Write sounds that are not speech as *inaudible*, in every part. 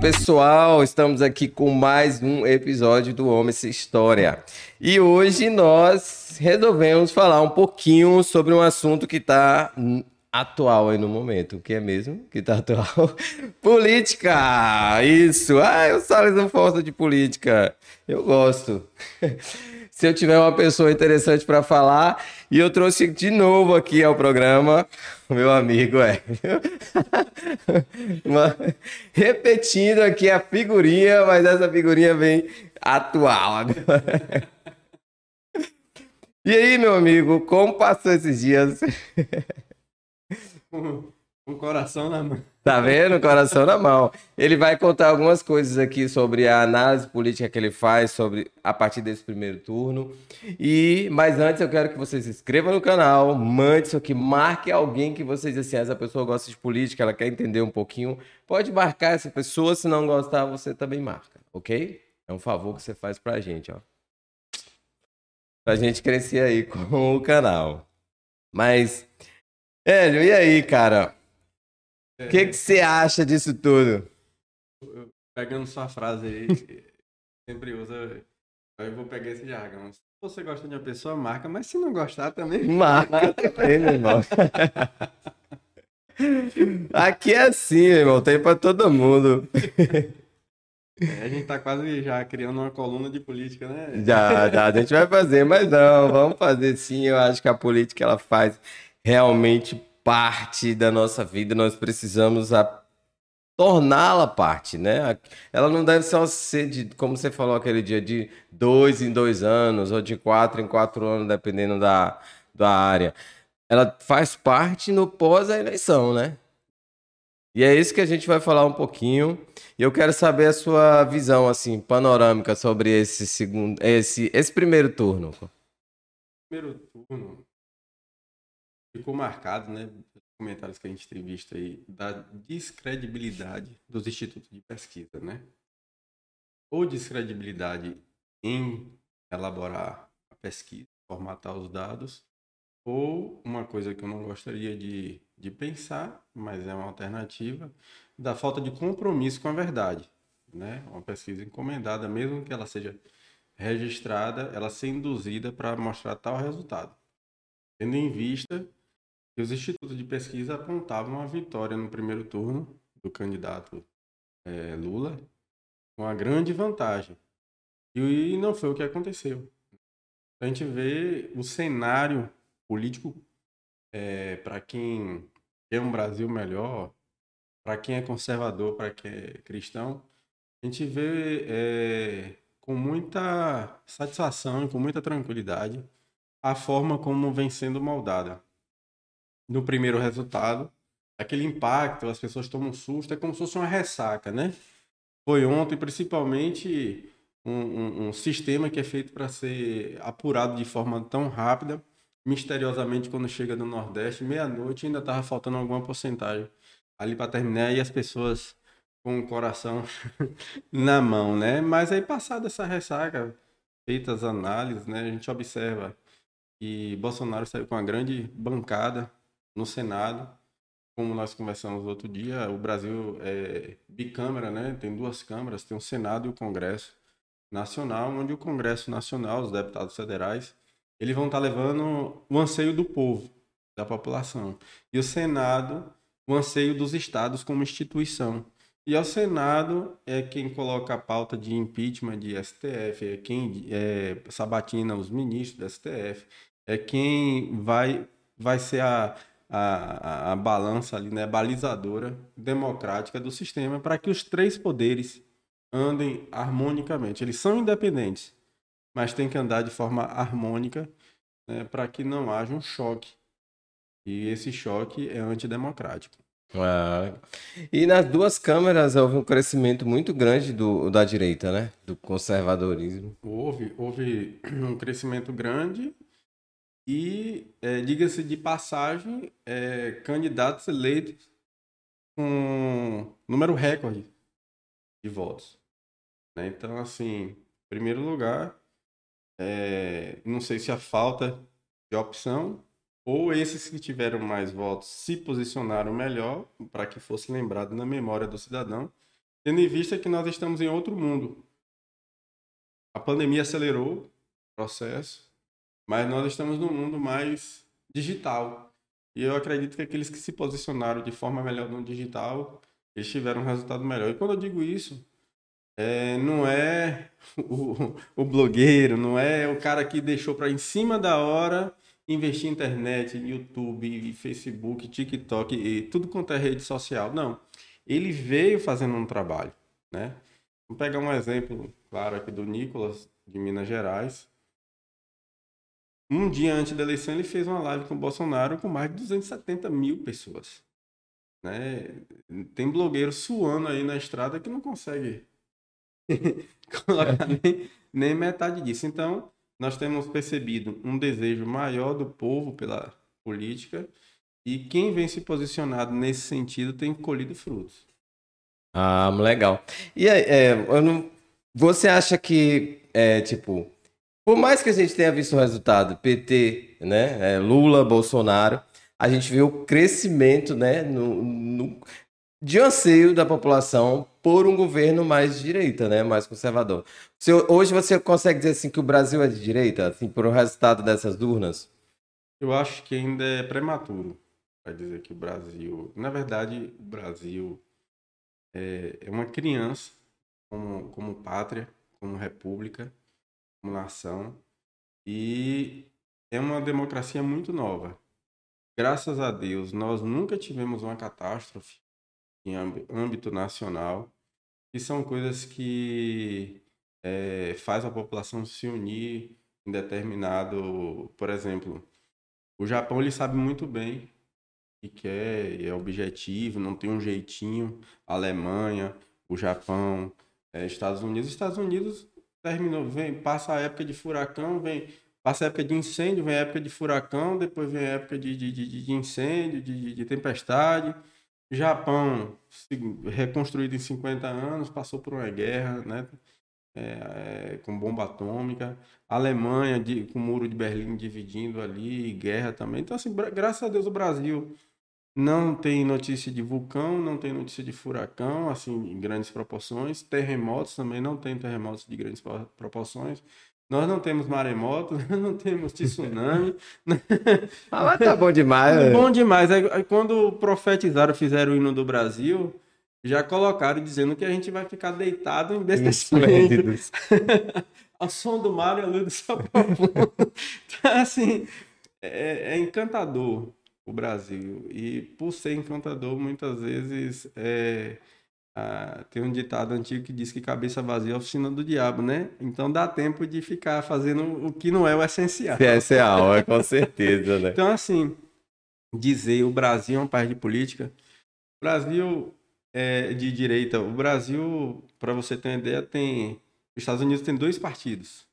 Pessoal! Estamos aqui com mais um episódio do Homem Essa História. E hoje nós resolvemos falar um pouquinho sobre um assunto que está atual aí no momento. O que é mesmo que está atual? *laughs* política! Isso! Ah, o Salles não gosta de política. Eu gosto. *laughs* Se eu tiver uma pessoa interessante para falar, e eu trouxe de novo aqui ao programa o meu amigo é. *laughs* Uma... Repetindo aqui a figurinha, mas essa figurinha vem atual agora. *laughs* E aí, meu amigo, como passou esses dias? *laughs* Com um coração na mão. Tá vendo? Coração na mão. Ele vai contar algumas coisas aqui sobre a análise política que ele faz sobre a partir desse primeiro turno. E mas antes eu quero que vocês se inscrevam no canal, mande isso aqui, marque alguém que vocês assim, essa pessoa gosta de política, ela quer entender um pouquinho. Pode marcar essa pessoa, se não gostar, você também marca, ok? É um favor que você faz pra gente, ó. Pra gente crescer aí *laughs* com o canal. Mas, Hélio, e aí, cara? O que, que você acha disso tudo? Pegando sua frase aí, *laughs* sempre usa. Eu vou pegar esse jargão. Se você gosta de uma pessoa, marca, mas se não gostar também. *laughs* Marca também, meu irmão. *laughs* Aqui é assim, meu irmão, tem pra todo mundo. É, a gente tá quase já criando uma coluna de política, né? Já, já, a gente vai fazer, mas não, vamos fazer sim. Eu acho que a política ela faz realmente parte da nossa vida, nós precisamos torná-la parte, né? Ela não deve só ser de, como você falou aquele dia, de dois em dois anos ou de quatro em quatro anos, dependendo da, da área. Ela faz parte no pós a eleição, né? E é isso que a gente vai falar um pouquinho. E eu quero saber a sua visão assim panorâmica sobre esse segundo, esse esse primeiro turno. Primeiro turno ficou marcado, né, comentários que a gente tem visto aí, da descredibilidade dos institutos de pesquisa, né? Ou descredibilidade em elaborar a pesquisa, formatar os dados, ou uma coisa que eu não gostaria de, de pensar, mas é uma alternativa, da falta de compromisso com a verdade, né? Uma pesquisa encomendada, mesmo que ela seja registrada, ela ser induzida para mostrar tal resultado. Tendo em vista os institutos de pesquisa apontavam a vitória no primeiro turno do candidato é, Lula com uma grande vantagem. E não foi o que aconteceu. A gente vê o cenário político é, para quem quer um Brasil melhor, para quem é conservador, para quem é cristão, a gente vê é, com muita satisfação e com muita tranquilidade a forma como vem sendo moldada no primeiro resultado. Aquele impacto, as pessoas tomam susto, é como se fosse uma ressaca, né? Foi ontem, principalmente, um, um, um sistema que é feito para ser apurado de forma tão rápida. Misteriosamente, quando chega no Nordeste, meia-noite, ainda estava faltando alguma porcentagem ali para terminar e as pessoas com o coração *laughs* na mão, né? Mas aí, passada essa ressaca, feitas análises, né, a gente observa que Bolsonaro saiu com uma grande bancada no Senado. Como nós conversamos outro dia, o Brasil é bicâmara, né? Tem duas câmaras, tem o Senado e o Congresso Nacional, onde o Congresso Nacional, os deputados federais, eles vão estar levando o anseio do povo, da população. E o Senado, o anseio dos estados como instituição. E ao Senado é quem coloca a pauta de impeachment de STF, é quem é, sabatina os ministros do STF, é quem vai, vai ser a, a, a, a balança ali, né, balizadora democrática do sistema para que os três poderes andem harmonicamente. Eles são independentes, mas tem que andar de forma harmônica né, para que não haja um choque. E esse choque é antidemocrático. Ah, e nas duas câmeras houve um crescimento muito grande do, da direita, né? Do conservadorismo. Houve, houve um crescimento grande e, é, diga-se de passagem, é, candidatos eleitos com número recorde de votos. Né? Então, assim, em primeiro lugar, é, não sei se a falta de opção ou esses que tiveram mais votos se posicionaram melhor para que fosse lembrado na memória do cidadão tendo em vista que nós estamos em outro mundo. A pandemia acelerou o processo, mas nós estamos num mundo mais digital. E eu acredito que aqueles que se posicionaram de forma melhor no digital, eles tiveram um resultado melhor. E quando eu digo isso, é, não é *laughs* o, o, blogueiro, não é o cara que deixou para em cima da hora investir em internet, YouTube, Facebook, TikTok e tudo quanto é rede social. Não. Ele veio fazendo um trabalho, né? Vamos pegar um exemplo claro aqui do Nicolas, de Minas Gerais. Um dia antes da eleição, ele fez uma live com o Bolsonaro com mais de 270 mil pessoas. Né? Tem blogueiro suando aí na estrada que não consegue *laughs* colocar nem, nem metade disso. Então, nós temos percebido um desejo maior do povo pela política e quem vem se posicionado nesse sentido tem colhido frutos. Ah, legal. E aí, é, não... você acha que, é, tipo, por mais que a gente tenha visto o resultado, PT, né, é, Lula, Bolsonaro, a gente viu o crescimento, né, no, no, de anseio da população por um governo mais de direita, né, mais conservador. Se, hoje você consegue dizer assim que o Brasil é de direita, assim, por o resultado dessas urnas? Eu acho que ainda é prematuro para dizer que o Brasil, na verdade, o Brasil é, é uma criança como, como pátria, como república, como nação e é uma democracia muito nova. Graças a Deus, nós nunca tivemos uma catástrofe em âmbito nacional, que são coisas que é, faz a população se unir em determinado, por exemplo, o Japão ele sabe muito bem que quer, é objetivo, não tem um jeitinho. A Alemanha, o Japão, é, Estados Unidos, Estados Unidos terminou, vem, passa a época de furacão, vem, passa a época de incêndio, vem a época de furacão, depois vem a época de, de, de, de incêndio, de, de tempestade. Japão, reconstruído em 50 anos, passou por uma guerra, né? É, é, com bomba atômica. Alemanha, de, com o muro de Berlim dividindo ali, guerra também. Então, assim, graças a Deus, o Brasil não tem notícia de vulcão, não tem notícia de furacão, assim, em grandes proporções. Terremotos também não tem terremotos de grandes proporções. Nós não temos maremoto, *laughs* não temos tsunami. *laughs* ah, mas tá bom demais. É bom demais. Aí, quando profetizaram, fizeram o hino do Brasil, já colocaram dizendo que a gente vai ficar deitado em bestecimentos. *laughs* Ao som do mar e a luz do céu Então, assim, é, é, encantador o Brasil. E por ser encantador, muitas vezes é, ah, tem um ditado antigo que diz que cabeça vazia é oficina do diabo, né? Então dá tempo de ficar fazendo o que não é o essencial. É essencial, é com certeza, né? então, assim, dizer o Brasil é um país de política. O Brasil é de direita. O Brasil, para você ter uma ideia, tem. Os Estados Unidos tem dois partidos.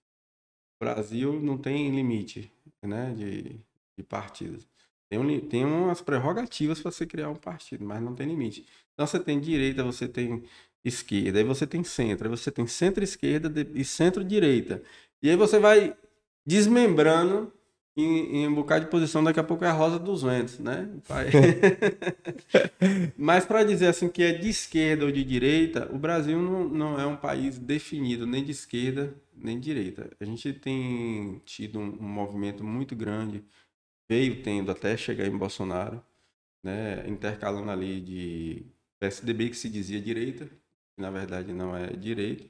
O Brasil não tem limite né, de, de partidos. Tem, um, tem umas prerrogativas para você criar um partido, mas não tem limite. Então você tem direita, você tem esquerda, aí você tem centro, aí você tem centro-esquerda e centro-direita. E aí você vai desmembrando em, em, um bocado de posição, daqui a pouco é a rosa dos ventos, né? *laughs* Mas para dizer assim que é de esquerda ou de direita, o Brasil não, não é um país definido nem de esquerda nem de direita. A gente tem tido um, um movimento muito grande, veio tendo até chegar em Bolsonaro, né? Intercalando ali de PSDB que se dizia direita, que na verdade não é direita,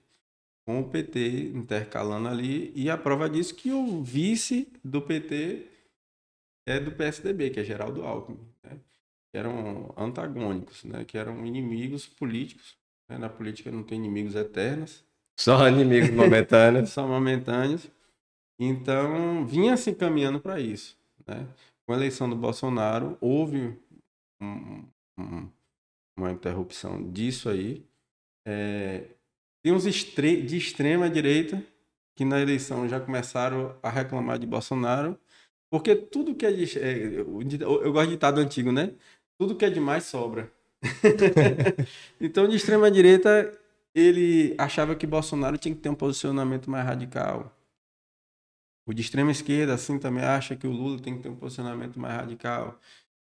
com o PT intercalando ali, e a prova disso que o vice do PT é do PSDB, que é Geraldo Alckmin, né? que eram antagônicos, né? que eram inimigos políticos. Né? Na política não tem inimigos eternos. Só inimigos momentâneos. *laughs* Só momentâneos. Então, vinha se encaminhando para isso. Né? Com a eleição do Bolsonaro, houve um, um, uma interrupção disso aí. É, tem uns de extrema direita que na eleição já começaram a reclamar de Bolsonaro, porque tudo que é, de, é eu, eu gosto de ditado antigo, né? Tudo que é demais sobra. *laughs* então, de extrema direita, ele achava que Bolsonaro tinha que ter um posicionamento mais radical. O de extrema esquerda, assim, também acha que o Lula tem que ter um posicionamento mais radical.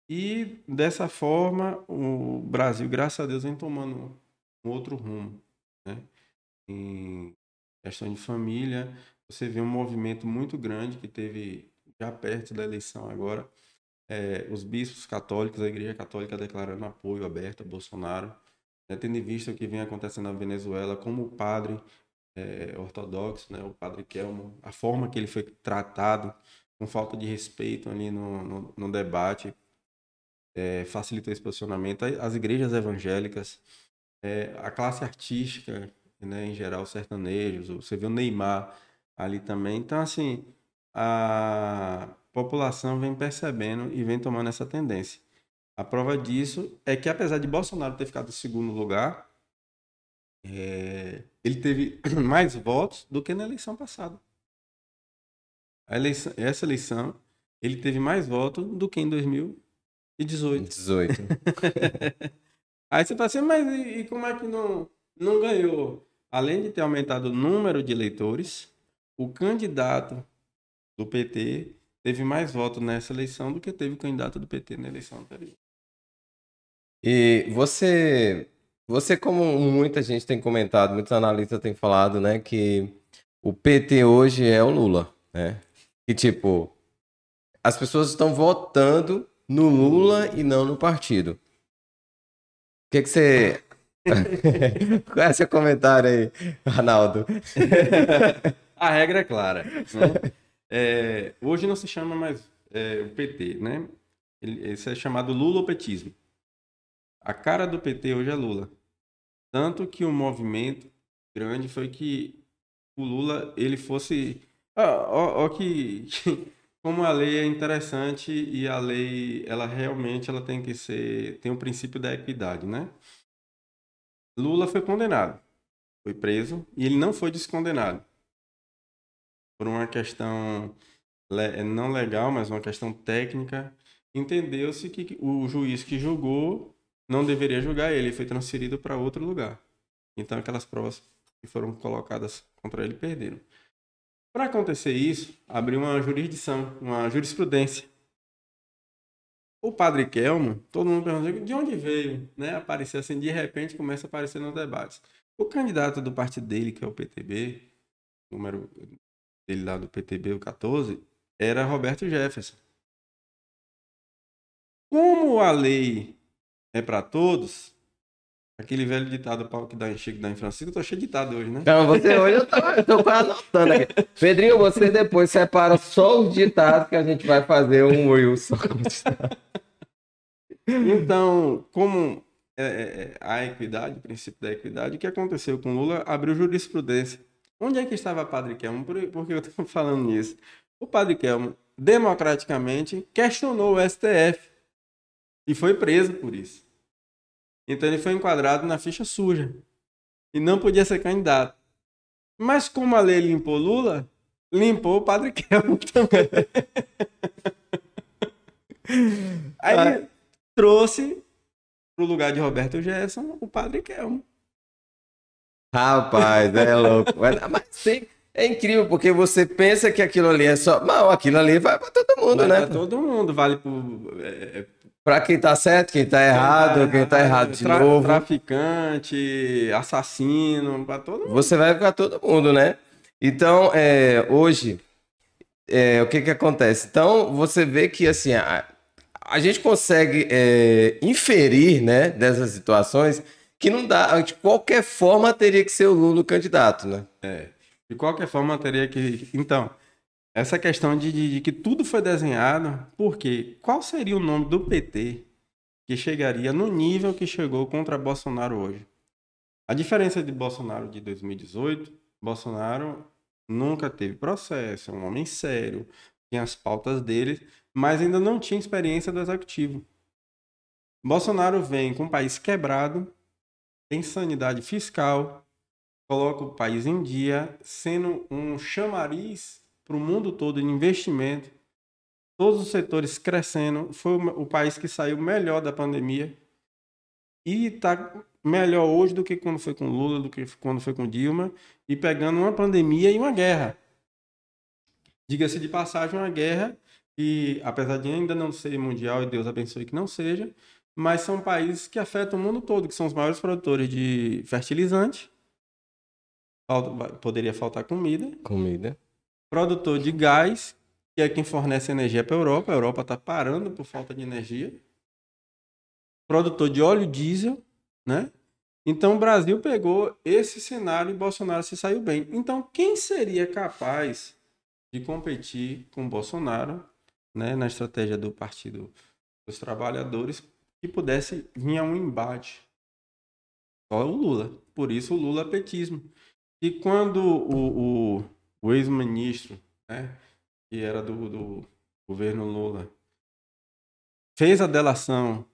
E dessa forma, o Brasil, graças a Deus, vem tomando um outro rumo, né? Em questão de família, você vê um movimento muito grande que teve já perto da eleição agora, é, os bispos católicos, a Igreja Católica declarando apoio aberto a Bolsonaro, né, tendo em vista o que vem acontecendo na Venezuela, como o padre é, ortodoxo, né, o padre Kelmo, a forma que ele foi tratado, com falta de respeito ali no, no, no debate, é, facilitou esse posicionamento. As igrejas evangélicas, é, a classe artística, né, em geral, sertanejos, você vê o Neymar ali também. Então, assim, a população vem percebendo e vem tomando essa tendência. A prova disso é que, apesar de Bolsonaro ter ficado em segundo lugar, é, ele teve *clears throat* mais votos do que na eleição passada. Eleição, essa eleição, ele teve mais votos do que em 2018. 18. *laughs* Aí você fala assim, mas e, e como é que não, não ganhou? Além de ter aumentado o número de eleitores, o candidato do PT teve mais votos nessa eleição do que teve o candidato do PT na eleição anterior. E você, você como muita gente tem comentado, muitos analistas têm falado, né, que o PT hoje é o Lula, né? E tipo, as pessoas estão votando no Lula e não no partido. O que, que você. *laughs* *laughs* Qual é o seu comentário aí, Arnaldo? A regra é clara. Né? É, hoje não se chama mais é, o PT, né? Ele, isso é chamado lulopetismo. A cara do PT hoje é Lula. Tanto que o movimento grande foi que o Lula ele fosse. Ó, ó, ó que, como a lei é interessante e a lei ela realmente ela tem que ser tem o princípio da equidade, né? Lula foi condenado, foi preso e ele não foi descondenado por uma questão não legal, mas uma questão técnica, entendeu-se que o juiz que julgou não deveria julgar ele, foi transferido para outro lugar. Então aquelas provas que foram colocadas contra ele perderam. Para acontecer isso, abriu uma jurisdição, uma jurisprudência. O padre Kelmo, todo mundo pergunta de onde veio, né? Aparecer assim, de repente começa a aparecer nos debates. O candidato do partido dele, que é o PTB, número dele lá do PTB, o 14, era Roberto Jefferson. Como a lei é para todos, aquele velho ditado pau que dá em Chico, dá em Francisco, eu tô cheio de ditado hoje, né? Não, você hoje eu tô, eu tô anotando aqui. Pedrinho, você depois separa só os ditados que a gente vai fazer um Wilson. então, como é, é, é, a equidade, o princípio da equidade, o que aconteceu com Lula abriu jurisprudência Onde é que estava Padre Kelmo? Por, por que eu estou *laughs* falando nisso? O Padre Kelmo, democraticamente, questionou o STF e foi preso por isso. Então ele foi enquadrado na ficha suja e não podia ser candidato. Mas como a lei limpou Lula, limpou o Padre Kelmo *laughs* também. Aí ah. trouxe para o lugar de Roberto Jefferson o Padre Kelmo. Rapaz, é louco. Mas, sim, é incrível, porque você pensa que aquilo ali é só. Não, aquilo ali vai pra todo mundo, vai né? Pra todo mundo, vale pro. É, é pra quem tá certo, quem tá errado, quem tá errado de tra novo. Traficante, assassino, pra todo mundo. Você vai pra todo mundo, né? Então, é, hoje, é, o que que acontece? Então, você vê que, assim, a, a gente consegue é, inferir, né, dessas situações que não dá. De qualquer forma, teria que ser o Lula o candidato, né? É. De qualquer forma, teria que. Então, essa questão de, de, de que tudo foi desenhado, porque qual seria o nome do PT que chegaria no nível que chegou contra Bolsonaro hoje? A diferença de Bolsonaro de 2018, Bolsonaro nunca teve processo, é um homem sério, tinha as pautas dele, mas ainda não tinha experiência do executivo. Bolsonaro vem com o país quebrado, tem sanidade fiscal, coloca o país em dia, sendo um chamariz para o mundo todo de investimento, todos os setores crescendo. Foi o país que saiu melhor da pandemia e está melhor hoje do que quando foi com Lula, do que quando foi com Dilma, e pegando uma pandemia e uma guerra. Diga-se de passagem, uma guerra que, apesar de ainda não ser mundial, e Deus abençoe que não seja, mas são países que afetam o mundo todo, que são os maiores produtores de fertilizante. Poderia faltar comida. Comida. Produtor de gás, que é quem fornece energia para a Europa. A Europa está parando por falta de energia. Produtor de óleo diesel, né? Então o Brasil pegou esse cenário e Bolsonaro se saiu bem. Então quem seria capaz de competir com Bolsonaro, né, na estratégia do Partido dos Trabalhadores, que pudesse vir a um embate? Só o Lula. Por isso o Lula é petismo. E quando o, o, o ex-ministro, né, que era do, do governo Lula, fez a delação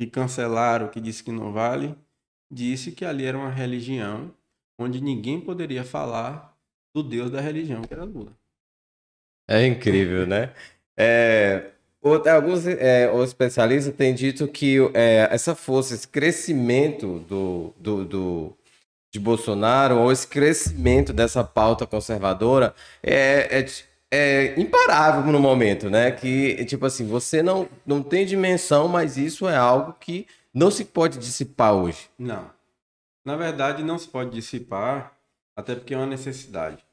e cancelaram, que disse que não vale, disse que ali era uma religião onde ninguém poderia falar do Deus da religião, que era Lula. É incrível, né? É, alguns é, especialistas têm dito que é, essa força, esse crescimento do, do, do, de Bolsonaro, ou esse crescimento dessa pauta conservadora, é, é, é, imparável no momento, né? Que, tipo assim, você não, não tem dimensão, mas isso é algo que não se pode dissipar hoje. Não. Na verdade, não se pode dissipar, até porque é uma necessidade.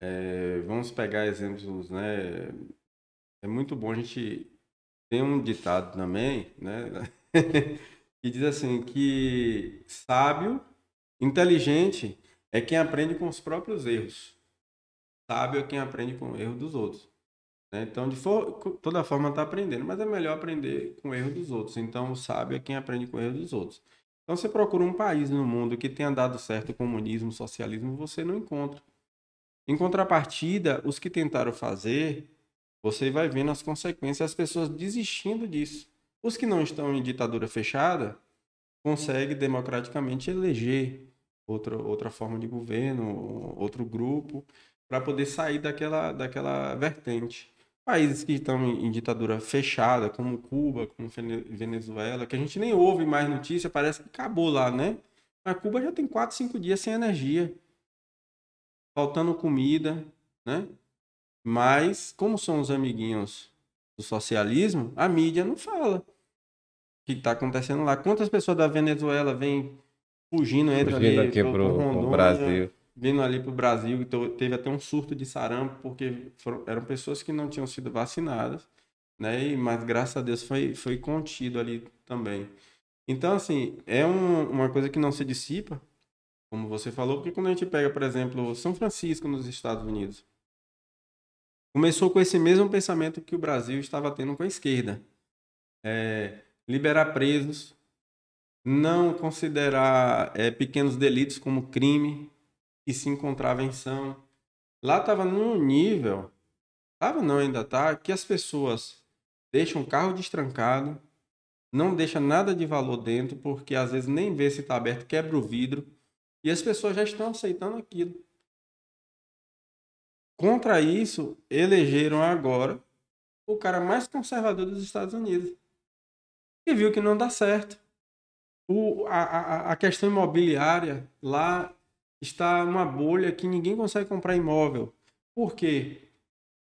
É, vamos pegar exemplos, né? É muito bom a gente tem um ditado também, né? *laughs* que diz assim que sábio, inteligente é quem aprende com os próprios erros. Sábio é quem aprende com o erro dos outros. Né? Então, de for, toda forma está aprendendo, mas é melhor aprender com o erro dos outros. Então, o sábio é quem aprende com o erro dos outros. Então, você procura um país no mundo que tenha dado certo comunismo, socialismo, você não encontra. Em contrapartida, os que tentaram fazer, você vai vendo as consequências, as pessoas desistindo disso. Os que não estão em ditadura fechada, conseguem democraticamente eleger outra, outra forma de governo, outro grupo, para poder sair daquela, daquela vertente. Países que estão em, ditadura fechada, como Cuba, como Venezuela, que a gente nem ouve mais notícia, parece que acabou lá, né? Mas Cuba já tem 4, 5 dias sem energia, faltando comida, né? Mas, como são os amiguinhos do socialismo, a mídia não fala que está acontecendo lá. Quantas pessoas da Venezuela vêm fugindo, entram fugindo ali aqui pro, pro, Rondônia, Brasil vindo ali para o Brasil, então teve até um surto de sarampo, porque foram, eram pessoas que não tinham sido vacinadas, né? E, mas graças a Deus foi, foi contido ali também. Então, assim, é um, uma coisa que não se dissipa, como você falou, porque quando a gente pega, por exemplo, São Francisco nos Estados Unidos, começou com esse mesmo pensamento que o Brasil estava tendo com a esquerda. É, liberar presos, não considerar é, pequenos delitos como crime, e em São. Lá estava num nível, estava não, ainda tá, que as pessoas deixam o carro destrancado, não deixa nada de valor dentro, porque às vezes nem vê se está aberto, quebra o vidro, e as pessoas já estão aceitando aquilo. Contra isso, elegeram agora o cara mais conservador dos Estados Unidos. E viu que não dá certo. O, a, a, questão imobiliária lá está uma bolha que ninguém consegue comprar imóvel. Por quê?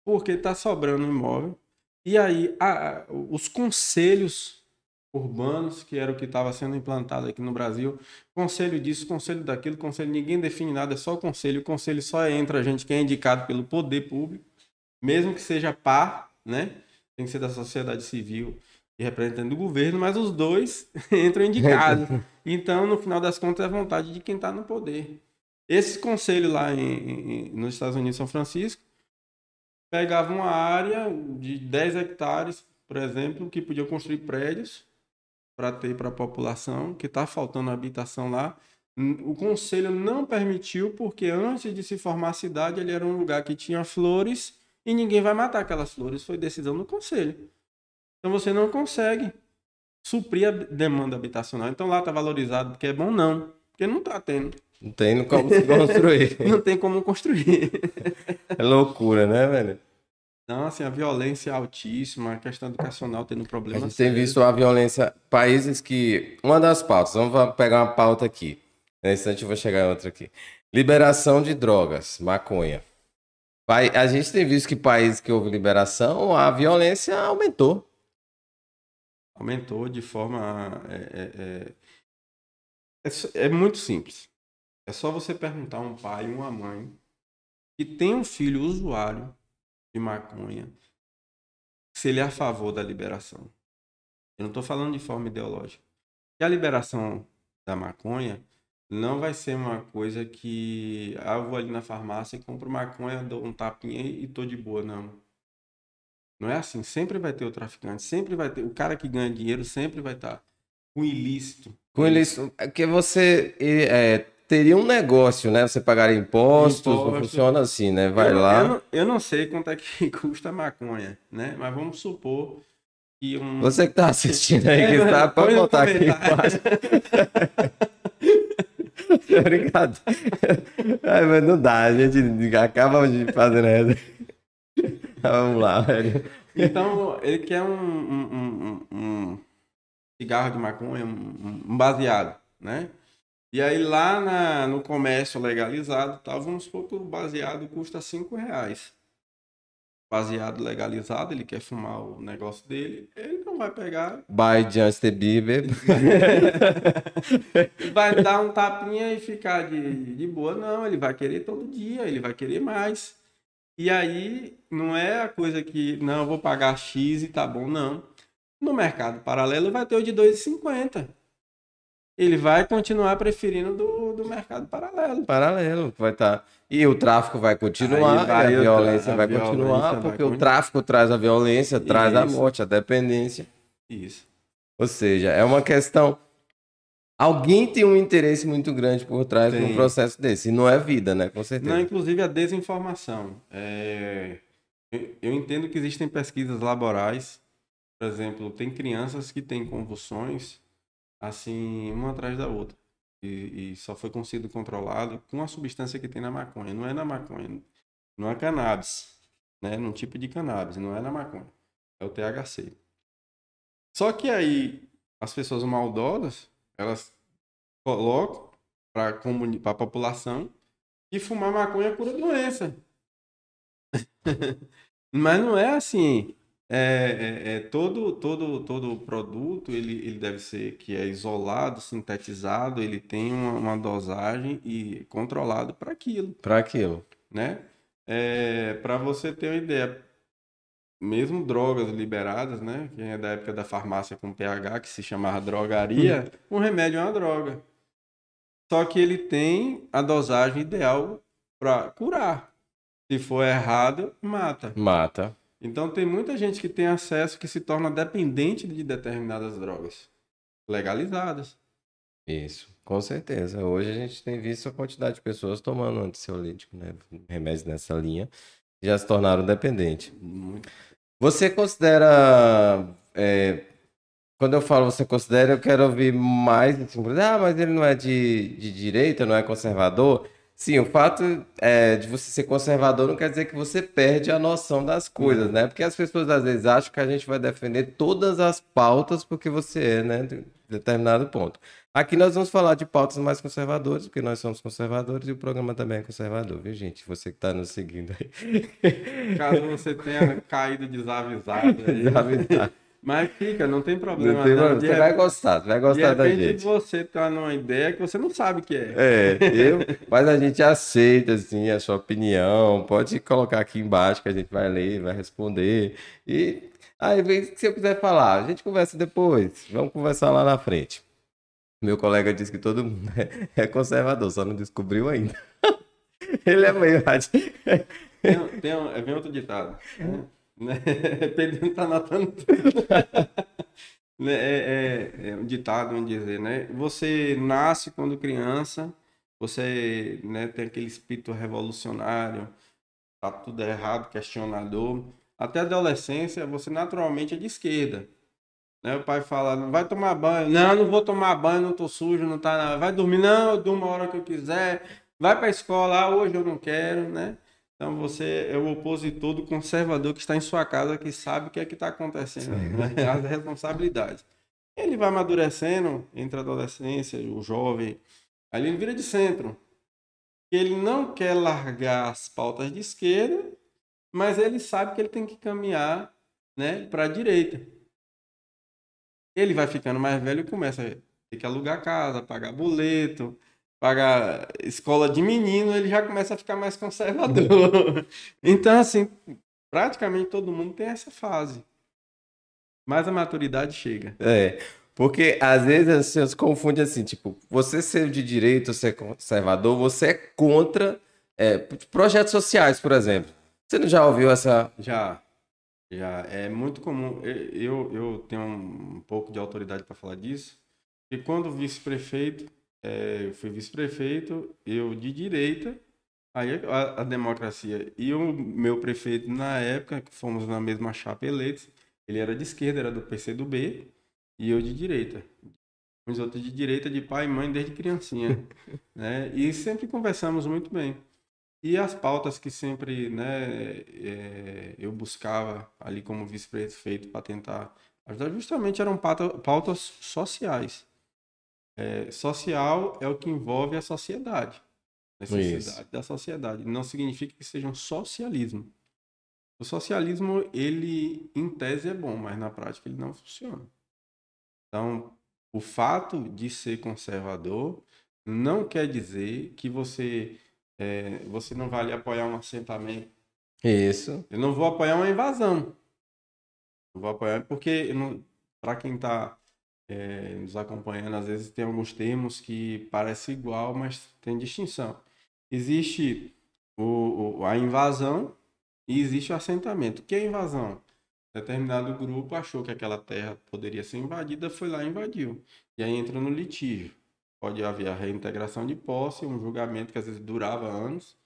Porque está sobrando imóvel. E aí, a, os conselhos urbanos, que era o que estava sendo implantado aqui no Brasil, conselho disso, conselho daquilo, conselho, ninguém define nada, é só o conselho. O conselho só entra a gente que é indicado pelo poder público, mesmo que seja par, né? Tem que ser da sociedade civil e representante do governo, mas os dois *laughs* entram indicados. Então, no final das contas, é a vontade de quem está no poder. Esse conselho lá em, em, nos Estados Unidos, São Francisco, pegava uma área de 10 hectares, por exemplo, que podia construir prédios para ter para a população, que está faltando habitação lá. O conselho não permitiu, porque antes de se formar a cidade, ele era um lugar que tinha flores e ninguém vai matar aquelas flores. Foi decisão do conselho. Então você não consegue suprir a demanda habitacional. Então lá está valorizado porque é bom, não. Porque não está tendo. Não tem como se construir. *laughs* não tem como construir. *laughs* é loucura, né, velho? Não, assim, a violência é altíssima, a questão educacional tendo problemas. A gente tem visto a violência, países que. Uma das pautas, vamos pegar uma pauta aqui. Na instante eu vou chegar em outra aqui. Liberação de drogas, maconha. A gente tem visto que países que houve liberação, a violência aumentou. Aumentou de forma. É, é, é, é, muito simples. É só você perguntar a um pai uma mãe que tem um filho usuário de maconha se ele é a favor da liberação. Eu não estou falando de forma ideológica. E a liberação da maconha não vai ser uma coisa que ah, eu vou ali na farmácia e compro maconha, dou um tapinha e tô de boa, não. Não é assim. Sempre vai ter o traficante, sempre vai ter. O cara que ganha dinheiro sempre vai estar tá com ilícito. Com ilícito. É que você é, teria um negócio, né? Você pagar impostos, Imposto. não funciona assim, né? Vai eu, lá. Eu não, eu não, sei quanto é que *laughs* custa a maconha, né? Mas vamos supor que um. Você que tá assistindo aí, que está, pode botar aqui embaixo. *laughs* Obrigado. Ai, mas não dá, a gente acaba de fazer essa. *laughs* Vamos lá, velho. Então, ele quer um, um, um, um cigarro de maconha, um, baseado, né? E aí lá na, no comércio legalizado, tá, vamos supor que o baseado custa 5 reais. Baseado legalizado, ele quer fumar o negócio dele, ele não vai pegar. By Justin Bieber. *laughs* vai dar um tapinha e ficar de, de boa, não. Ele vai querer todo dia, ele vai querer mais. E aí, não é a coisa que, não, eu vou pagar X e tá bom, não. No mercado paralelo vai ter o de 2,50. Ele vai continuar preferindo do, do mercado paralelo. Paralelo, vai estar. Tá... E o tráfico vai continuar, vai, a violência a vai violência continuar, vai porque o tráfico traz a violência, traz Isso. a morte, a dependência. Isso. Ou seja, é uma questão. Alguém tem um interesse muito grande por trás de um processo desse. E não é vida, né? Com certeza. Não, inclusive a desinformação. É... Eu entendo que existem pesquisas laborais. Por exemplo, tem crianças que têm convulsões assim, uma atrás da outra. E, e, só foi conseguido controlado com a substância que tem na maconha. Não é na maconha, não é cannabis, né? Num tipo de cannabis, não é na maconha. É o THC. Só que aí as pessoas maldosas, elas colocam para a população que fumar maconha cura doença. *laughs* Mas não é assim. É, é, é, todo, todo, todo produto ele, ele deve ser que é isolado, sintetizado, ele tem uma, uma dosagem e controlado para aquilo. Para aquilo. Né? É, para você ter uma ideia, mesmo drogas liberadas, né? Quem é da época da farmácia com pH, que se chamava drogaria, um remédio é uma droga. Só que ele tem a dosagem ideal para curar. Se for errado, mata. Mata. Então tem muita gente que tem acesso que se torna dependente de determinadas drogas legalizadas. Isso, com certeza. Hoje a gente tem visto a quantidade de pessoas tomando ansiolítico, né? Remédios nessa linha, já se tornaram dependentes. Muito. Você considera. É, quando eu falo você considera, eu quero ouvir mais. Assim, ah, mas ele não é de, de direita, não é conservador. Sim, o fato é, de você ser conservador não quer dizer que você perde a noção das coisas, uhum. né? Porque as pessoas às vezes acham que a gente vai defender todas as pautas porque você é, né, de determinado ponto. Aqui nós vamos falar de pautas mais conservadoras, porque nós somos conservadores e o programa também é conservador, viu, gente? Você que está nos seguindo aí. Caso você tenha caído desavisado aí. *laughs* Desavisado. Mas fica, não tem problema. Não tem problema. Você vai gostar, você vai gostar da gente. você tá numa ideia que você não sabe o que é. É, *laughs* eu, mas a gente aceita, assim, a sua opinião. Pode colocar aqui embaixo que a gente vai ler, vai responder. E aí, se eu quiser falar, a gente conversa depois. Vamos conversar lá na frente. Meu colega disse que todo mundo *laughs* é conservador, só não descobriu ainda. *laughs* Ele é meio. tem, tem um, vem outro ditado. Né? Né? *laughs* Pedro tá anotando tudo. *laughs* né? é, é, é, um ditado, vamos dizer, né? Você nasce quando criança, você né, tem aquele espírito revolucionário, tá tudo errado, questionador. Até a adolescência, você naturalmente é de esquerda. Né? O pai fala, não vai tomar banho. Não, não vou tomar banho, não tô sujo, não tá. Vai dormir, não, eu durmo a hora que eu quiser. Vai pra escola, ah, hoje eu não quero, né? Então você é o opositor do conservador que está em sua casa, que sabe o que é que está acontecendo, né? as *laughs* responsabilidades. Ele vai amadurecendo entre a adolescência, o jovem, aí ele vira de centro. Ele não quer largar as pautas de esquerda, mas ele sabe que ele tem que caminhar né, para a direita. Ele vai ficando mais velho e começa a ter que alugar casa, pagar boleto, pagar escola de menino, ele já começa a ficar mais conservador. *laughs* então, assim, praticamente todo mundo tem essa fase. Mas a maturidade chega. É. Porque às vezes as pessoas confundem assim, tipo, você ser de direito, ser conservador, você é contra é, projetos sociais, por exemplo. Você não já ouviu essa. Já. Já. É muito comum. Eu, eu tenho um pouco de autoridade para falar disso. E quando vice-prefeito, é, eu fui vice-prefeito, eu de direita, aí a, a, democracia e o meu prefeito na época, que fomos na mesma chapa eleitos, ele era de esquerda, era do PCdoB, e eu de direita. Os outros de direita, de pai e mãe desde criancinha. *laughs* né? E sempre conversamos muito bem. E as pautas que sempre né, é, eu buscava ali como vice-prefeito para tentar ajudar, justamente eram pautas sociais. É, social é o que envolve a sociedade. Necessidade Isso. da sociedade. Não significa que seja um socialismo. O socialismo, ele, em tese, é bom, mas na prática ele não funciona. Então, o fato de ser conservador não quer dizer que você é, você não vai apoiar um assentamento. Isso. Eu não vou apoiar uma invasão. Não vou apoiar porque, para quem está é, nos acompanhando, às vezes tem alguns termos que parecem igual, mas tem distinção. Existe o, o, a invasão e existe o assentamento. O que é invasão? Determinado grupo achou que aquela terra poderia ser invadida, foi lá e invadiu. E aí entra no litígio. Pode haver a reintegração de posse, um julgamento que às vezes durava anos,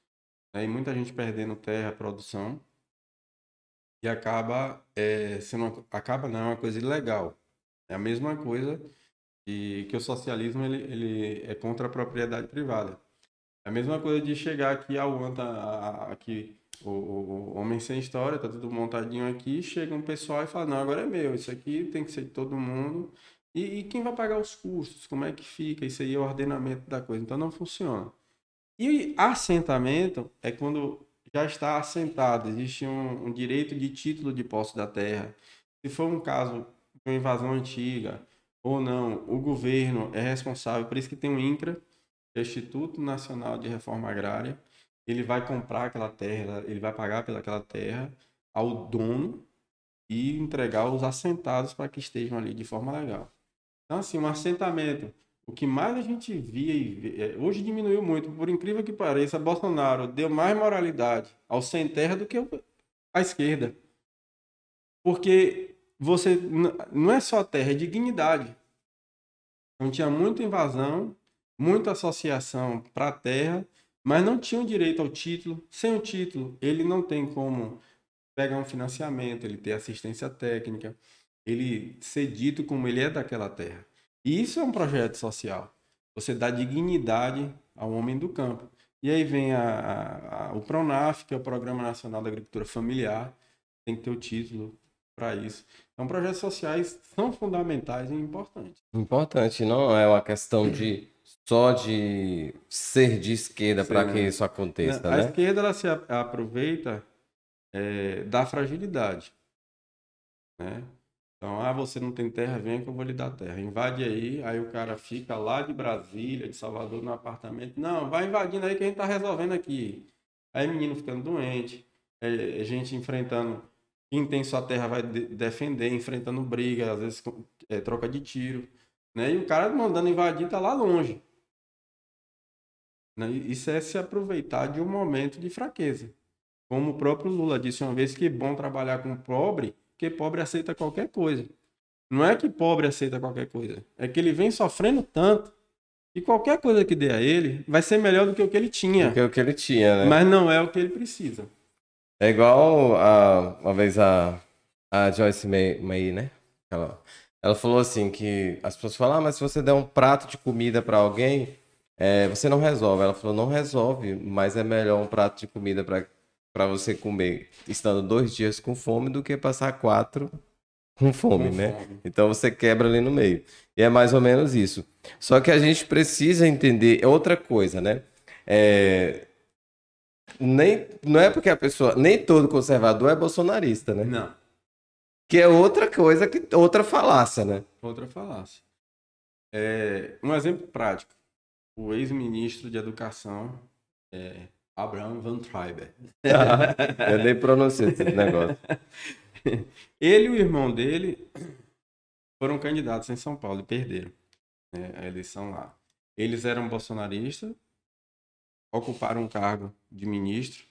né? e muita gente perdendo terra, produção, e acaba é, sendo acaba não é uma coisa ilegal. É a mesma coisa que, que o socialismo ele, ele é contra a propriedade privada. É a mesma coisa de chegar aqui anta aqui o, o, o, homem sem história, tá tudo montadinho aqui, chega um pessoal e fala, não, agora é meu, isso aqui tem que ser de todo mundo. E, e quem vai pagar os custos? Como é que fica? Isso aí é o ordenamento da coisa. Então não funciona. E assentamento é quando já está assentado, existe um, um direito de título de posse da terra. Se for um caso uma invasão antiga ou não, o governo é responsável, por isso que tem o INCRA, Instituto Nacional de Reforma Agrária, ele vai comprar aquela terra, ele vai pagar pelaquela terra ao dono e entregar os assentados para que estejam ali de forma legal. Então, assim, um assentamento. O que mais a gente via e é, hoje diminuiu muito, por incrível que pareça, Bolsonaro deu mais moralidade ao sem terra do que à esquerda. Porque você não é só terra, é dignidade. Então tinha muita invasão, muita associação para a terra, mas não tinham direito ao título. Sem o título, ele não tem como pegar um financiamento, ele ter assistência técnica, ele ser dito como ele é daquela terra. E isso é um projeto social. Você dá dignidade ao homem do campo. E aí vem a, a, a, o PRONAF, que é o Programa Nacional da Agricultura Familiar, tem que ter o título para isso. Então, projetos sociais são fundamentais e importantes. Importante, não é uma questão de só de ser de esquerda para que isso aconteça, a né? Esquerda ela se aproveita é, da fragilidade, né? Então, ah, você não tem terra, vem que eu vou lhe dar terra. Invade aí, aí o cara fica lá de Brasília, de Salvador, no apartamento. Não, vai invadindo aí que a gente tá resolvendo aqui. Aí menino ficando doente, é, é gente enfrentando. Quem tem sua terra vai de defender, enfrentando briga, às vezes é, troca de tiro. Né? E o cara mandando invadir tá lá longe. Né? Isso é se aproveitar de um momento de fraqueza. Como o próprio Lula disse uma vez que é bom trabalhar com pobre, porque pobre aceita qualquer coisa. Não é que pobre aceita qualquer coisa, é que ele vem sofrendo tanto e qualquer coisa que dê a ele vai ser melhor do que o que ele tinha. Do que o que ele tinha, né? Mas não é o que ele precisa. É igual a, uma vez a, a Joyce May, May né? Ela, ela falou assim que as pessoas falam, ah, mas se você der um prato de comida para alguém, é, você não resolve. Ela falou, não resolve, mas é melhor um prato de comida para você comer estando dois dias com fome do que passar quatro com fome, com né? Fome. Então você quebra ali no meio. E é mais ou menos isso. Só que a gente precisa entender outra coisa, né? É... Nem, não é porque a pessoa. Nem todo conservador é bolsonarista, né? Não. Que é outra coisa, que outra falácia, né? Outra falácia. É, um exemplo prático. O ex-ministro de Educação, é, Abraham Van Treiber. Eu nem pronunciei esse negócio. *laughs* Ele e o irmão dele foram candidatos em São Paulo e perderam né, a eleição lá. Eles eram bolsonaristas, ocuparam um cargo de ministro.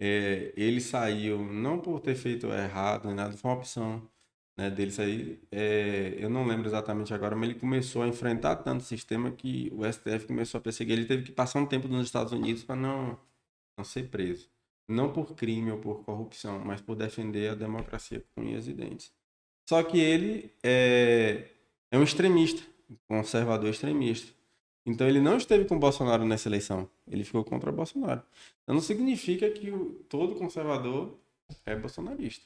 É, ele saiu não por ter feito errado, nem nada, foi uma opção né, dele sair. É, eu não lembro exatamente agora, mas ele começou a enfrentar tanto o sistema que o STF começou a perseguir. Ele teve que passar um tempo nos Estados Unidos para não, não ser preso. Não por crime ou por corrupção, mas por defender a democracia com unhas e dentes. Só que ele é, é um extremista, conservador extremista. Então ele não esteve com o Bolsonaro nessa eleição. Ele ficou contra o Bolsonaro. Então não significa que o, todo conservador é bolsonarista.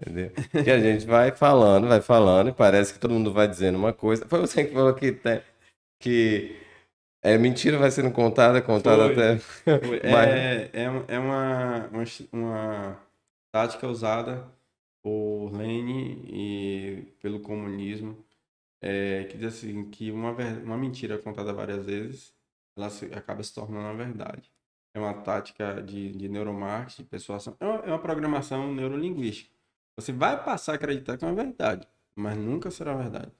Entendeu? E a gente vai falando, vai falando, e parece que todo mundo vai dizendo uma coisa. Foi você que falou que, que é mentira vai sendo contada, contada Foi. até. Foi. *laughs* É, é, é uma, uma, uma tática usada por Lenin e pelo comunismo, é, que diz assim, que uma, uma mentira contada várias vezes, ela se- acaba se tornando uma verdade. É uma tática de, de neuromarketing, de persuasão, é uma, é uma programação neurolinguística. Você vai passar a acreditar que é uma verdade, mas nunca será verdade.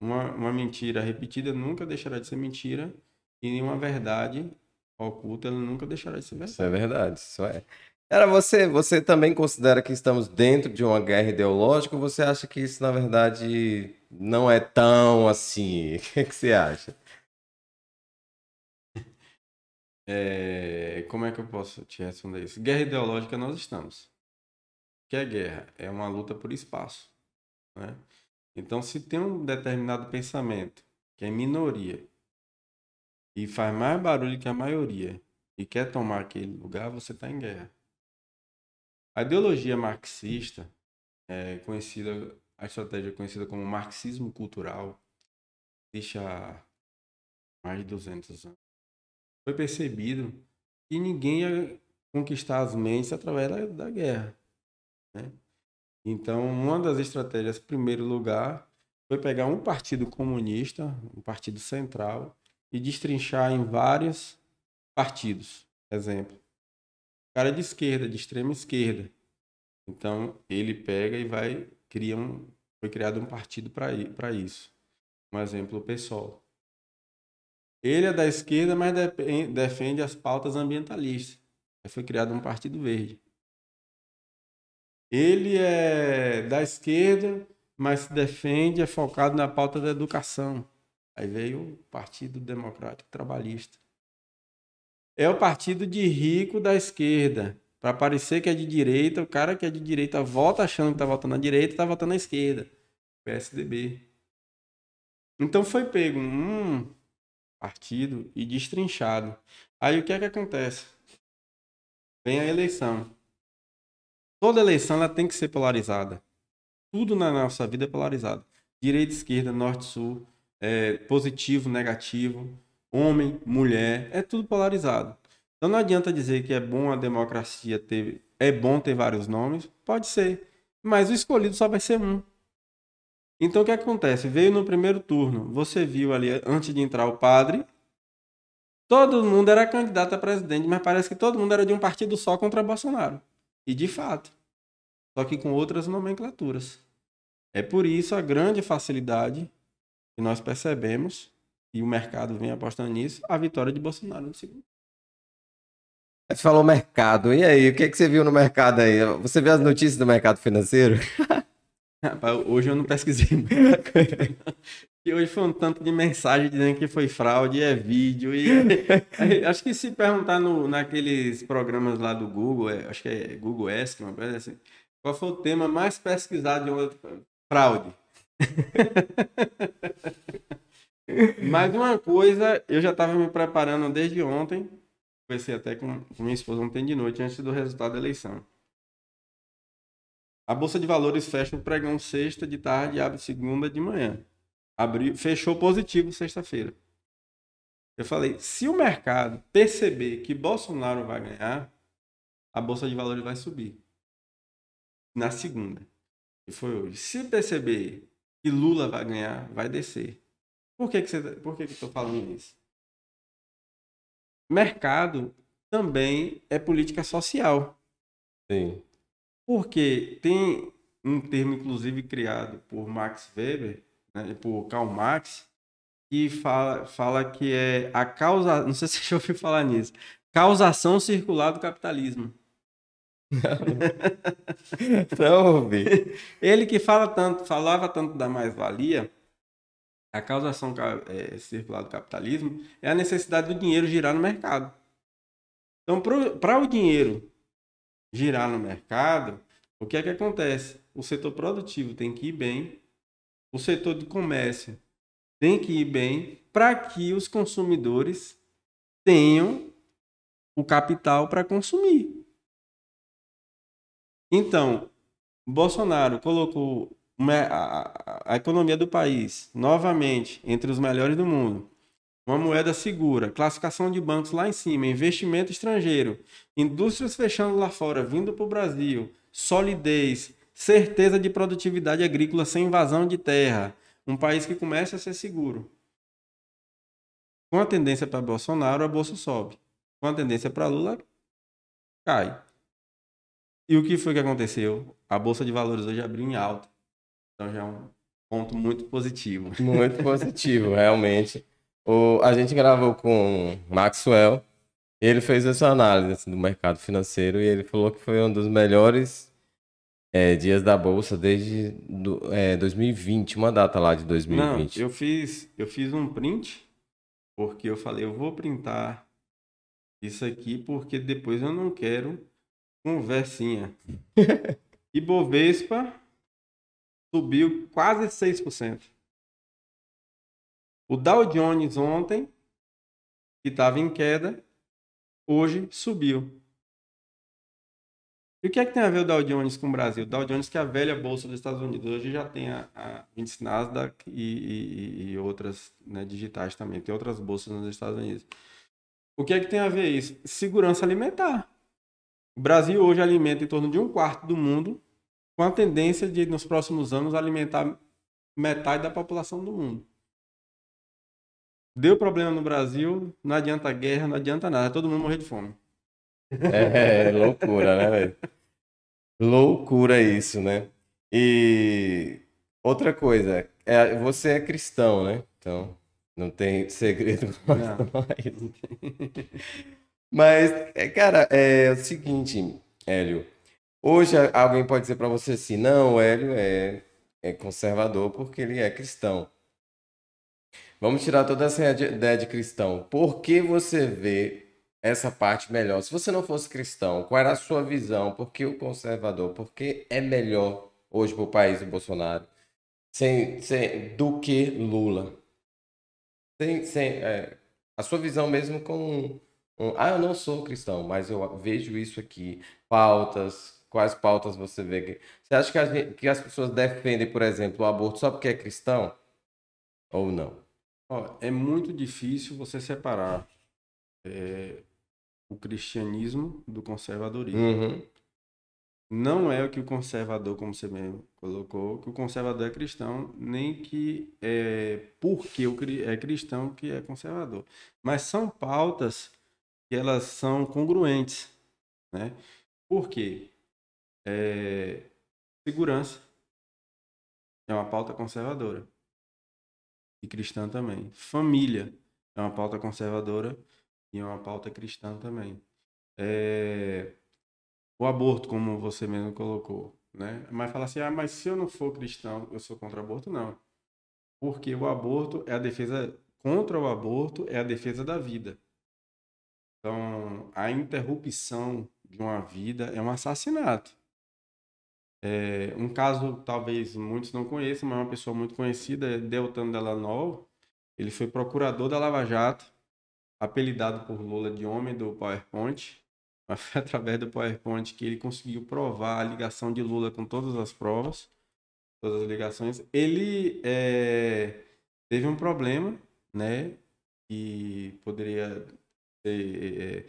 Uma, uma mentira repetida nunca deixará de ser mentira, e uma verdade oculta, ela nunca deixará de ser verdade. Isso é verdade, isso é. Era você, você também considera que estamos dentro de uma guerra ideológica ou você acha que isso, na verdade, não é tão assim? *laughs* O que, que você acha? É, como é que eu posso te responder isso? Guerra ideológica nós estamos. O que é guerra? É uma luta por espaço. Né? Então, se tem um determinado pensamento que é minoria e faz mais barulho que a maioria e quer tomar aquele lugar, você está em guerra. A ideologia marxista, é conhecida, a estratégia conhecida como marxismo cultural, existe há mais de 200 anos foi percebido que ninguém ia conquistar as mentes através da, da guerra. né? Então, uma das estratégias, em primeiro lugar, foi pegar um partido comunista, um partido central, e destrinchar em vários partidos. Exemplo, cara de esquerda, de extrema esquerda. Então, ele pega e vai cria um, foi criado um partido para isso. Um exemplo, o PSOL. Ele é da esquerda, mas defende as pautas ambientalistas. Aí foi criado um partido verde. Ele é da esquerda, mas se defende, é focado na pauta da educação. Aí veio o Partido Democrático Trabalhista. É o partido de rico da esquerda. Para parecer que é de direita, o cara que é de direita vota achando que está votando à direita, está votando à esquerda. PSDB. Então foi pego um partido e destrinchado. Aí o que é que acontece? Vem a eleição. Toda eleição ela tem que ser polarizada. Tudo na nossa vida é polarizado. Direita, esquerda, norte, sul, é, positivo, negativo, homem, mulher, é tudo polarizado. Então não adianta dizer que é bom a democracia ter, é bom ter vários nomes, pode ser, mas o escolhido só vai ser um. Então o que acontece? Veio no primeiro turno, você viu ali antes de entrar o padre, todo mundo era candidato a presidente, mas parece que todo mundo era de um partido só contra Bolsonaro. E de fato. Só que com outras nomenclaturas. É por isso a grande facilidade que nós percebemos, e o mercado vem apostando nisso, a vitória de Bolsonaro no segundo. Você falou mercado, e aí? O que, que você viu no mercado aí? Você viu as notícias do mercado financeiro? *laughs* Rapaz, hoje eu não pesquisei muita coisa. E hoje foi um tanto de mensagem dizendo que foi fraude, é vídeo. E *laughs* acho que se perguntar no, naqueles programas lá do Google, é, acho que é Google Ask, uma coisa assim, qual foi o tema mais pesquisado de uma fraude? *laughs* Mas uma coisa, eu já estava me preparando desde ontem, conversei até com, minha esposa ontem de noite, antes do resultado da eleição. A Bolsa de Valores fecha o pregão sexta de tarde e abre segunda de manhã. Abriu, fechou positivo sexta-feira. Eu falei, se o mercado perceber que Bolsonaro vai ganhar, a Bolsa de Valores vai subir. Na segunda. que foi hoje. Se perceber que Lula vai ganhar, vai descer. Por que, que, você, por que, que eu estou falando isso? Mercado também é política social. Sim. Porque tem um termo, inclusive, criado por Max Weber, né, por Karl Marx, que fala, fala que é a causa. Não sei *laughs* se você já ouviu falar nisso. Causação circular do capitalismo. *laughs* Não ouvi. *laughs* Ele que fala tanto, falava tanto da mais-valia, a causação é, circular do capitalismo é a necessidade do dinheiro girar no mercado. Então, para o dinheiro girar no mercado, o que é que acontece? O setor produtivo tem que ir bem, o setor de comércio tem que ir bem para que os consumidores tenham o capital para consumir. Então, Bolsonaro colocou uma, a, a, economia do país novamente entre os melhores do mundo. Uma moeda segura, classificação de bancos lá em cima, investimento estrangeiro, indústrias fechando lá fora, vindo para o Brasil, solidez, certeza de produtividade agrícola sem invasão de terra. Um país que começa a ser seguro. Com a tendência para Bolsonaro, a bolsa sobe. Com a tendência para Lula, cai. E o que foi que aconteceu? A Bolsa de Valores hoje abriu em alta. Então já é um ponto muito positivo. *laughs* Muito positivo, realmente. O, a gente gravou com Maxwell, ele fez essa análise assim, do mercado financeiro e ele falou que foi um dos melhores é, dias da Bolsa desde do, é, 2020, uma data lá de 2020. Não, eu fiz, eu fiz um print, porque eu falei, eu vou printar isso aqui, porque depois eu não quero Conversinha. *laughs* Ibovespa subiu quase 6%. O Dow Jones ontem, que estava em queda, hoje subiu. E o que é que tem a ver o Dow Jones com o Brasil? O Dow Jones, que é a velha bolsa dos Estados Unidos, hoje já tem a, a índice Nasdaq e, e, e outras né, digitais também. Tem outras bolsas nos Estados Unidos. O que é que tem a ver isso? Segurança alimentar. O Brasil hoje alimenta em torno de um quarto do mundo, com a tendência de, nos próximos anos, alimentar metade da população do mundo. Deu problema no Brasil, não adianta guerra, não adianta nada, todo mundo morrer de fome. *laughs* É, é loucura, né, velho? Loucura isso, né? E outra coisa, é, você é cristão, né? Então, não tem segredo *laughs* isso. Mas, é, cara, é o seguinte, Hélio. Hoje alguém pode dizer para você assim, não, o Hélio é, é conservador porque ele é cristão. Vamos tirar toda essa ideia de cristão. Por que você vê essa parte melhor? Se você não fosse cristão, qual era a sua visão? Por que o conservador? Por que é melhor hoje para o país o Bolsonaro sem, sem, do que Lula? Sem, sem, é, a sua visão mesmo com ah, eu não sou cristão, mas eu vejo isso aqui. Pautas, quais pautas você vê? Você acha que, gente, que as pessoas defendem, por exemplo, o aborto só porque é cristão? Ou não? Ó, é muito difícil você separar é, o cristianismo do conservadorismo. Uhum. Não é o que o conservador, como você mesmo colocou, que o conservador é cristão, nem que é porque é cristão que é conservador. Mas são pautas que elas são congruentes, né? Por quê? É... Segurança é uma pauta conservadora e cristã também. Família é uma pauta conservadora e é uma pauta cristã também. É... O aborto, como você mesmo colocou, né? Mas fala assim, ah, mas se eu não for cristão, eu sou contra o aborto? Não. Porque o aborto é a defesa contra o aborto é a defesa da vida. Então, a interrupção de uma vida é um assassinato. É, um caso, talvez muitos não conheçam, mas uma pessoa muito conhecida é Deltan Delanol. Ele foi procurador da Lava Jato, apelidado por Lula de homem do PowerPoint. *laughs* Mas foi através do PowerPoint que ele conseguiu provar a ligação de Lula com todas as provas, todas as ligações. Ele é, teve um problema, né? E poderia é, é,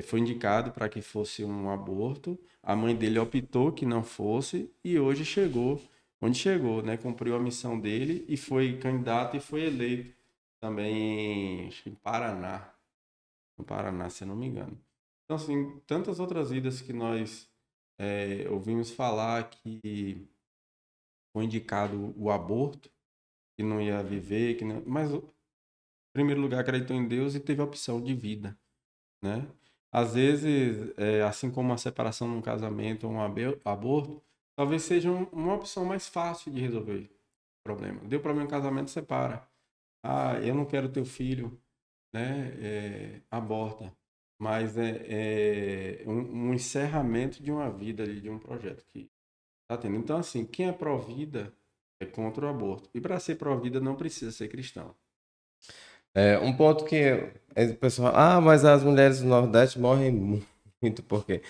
foi indicado para que fosse um aborto. A mãe dele optou que não fosse e hoje chegou onde chegou, né? Cumpriu a missão dele e foi candidato e foi eleito também em Paraná. No Paraná, se eu não me engano. Então, assim, tantas outras vidas que nós é, ouvimos falar que foi indicado o aborto, que não ia viver, que não... mas em primeiro lugar acreditou em Deus e teve a opção de vida, né? Às vezes, é, assim como a separação num casamento ou um aborto, talvez seja uma opção mais fácil de resolver o problema. Deu problema no casamento, separa. Ah, eu não quero teu filho, né? É, aborta. Mas é, é um, um, encerramento de uma vida ali, de um projeto que tá tendo. Então, assim, quem é pró-vida é contra o aborto. E para ser pró-vida não precisa ser cristão. É, um ponto que o pessoal ah, mas as mulheres do Nordeste morrem *laughs* muito, porque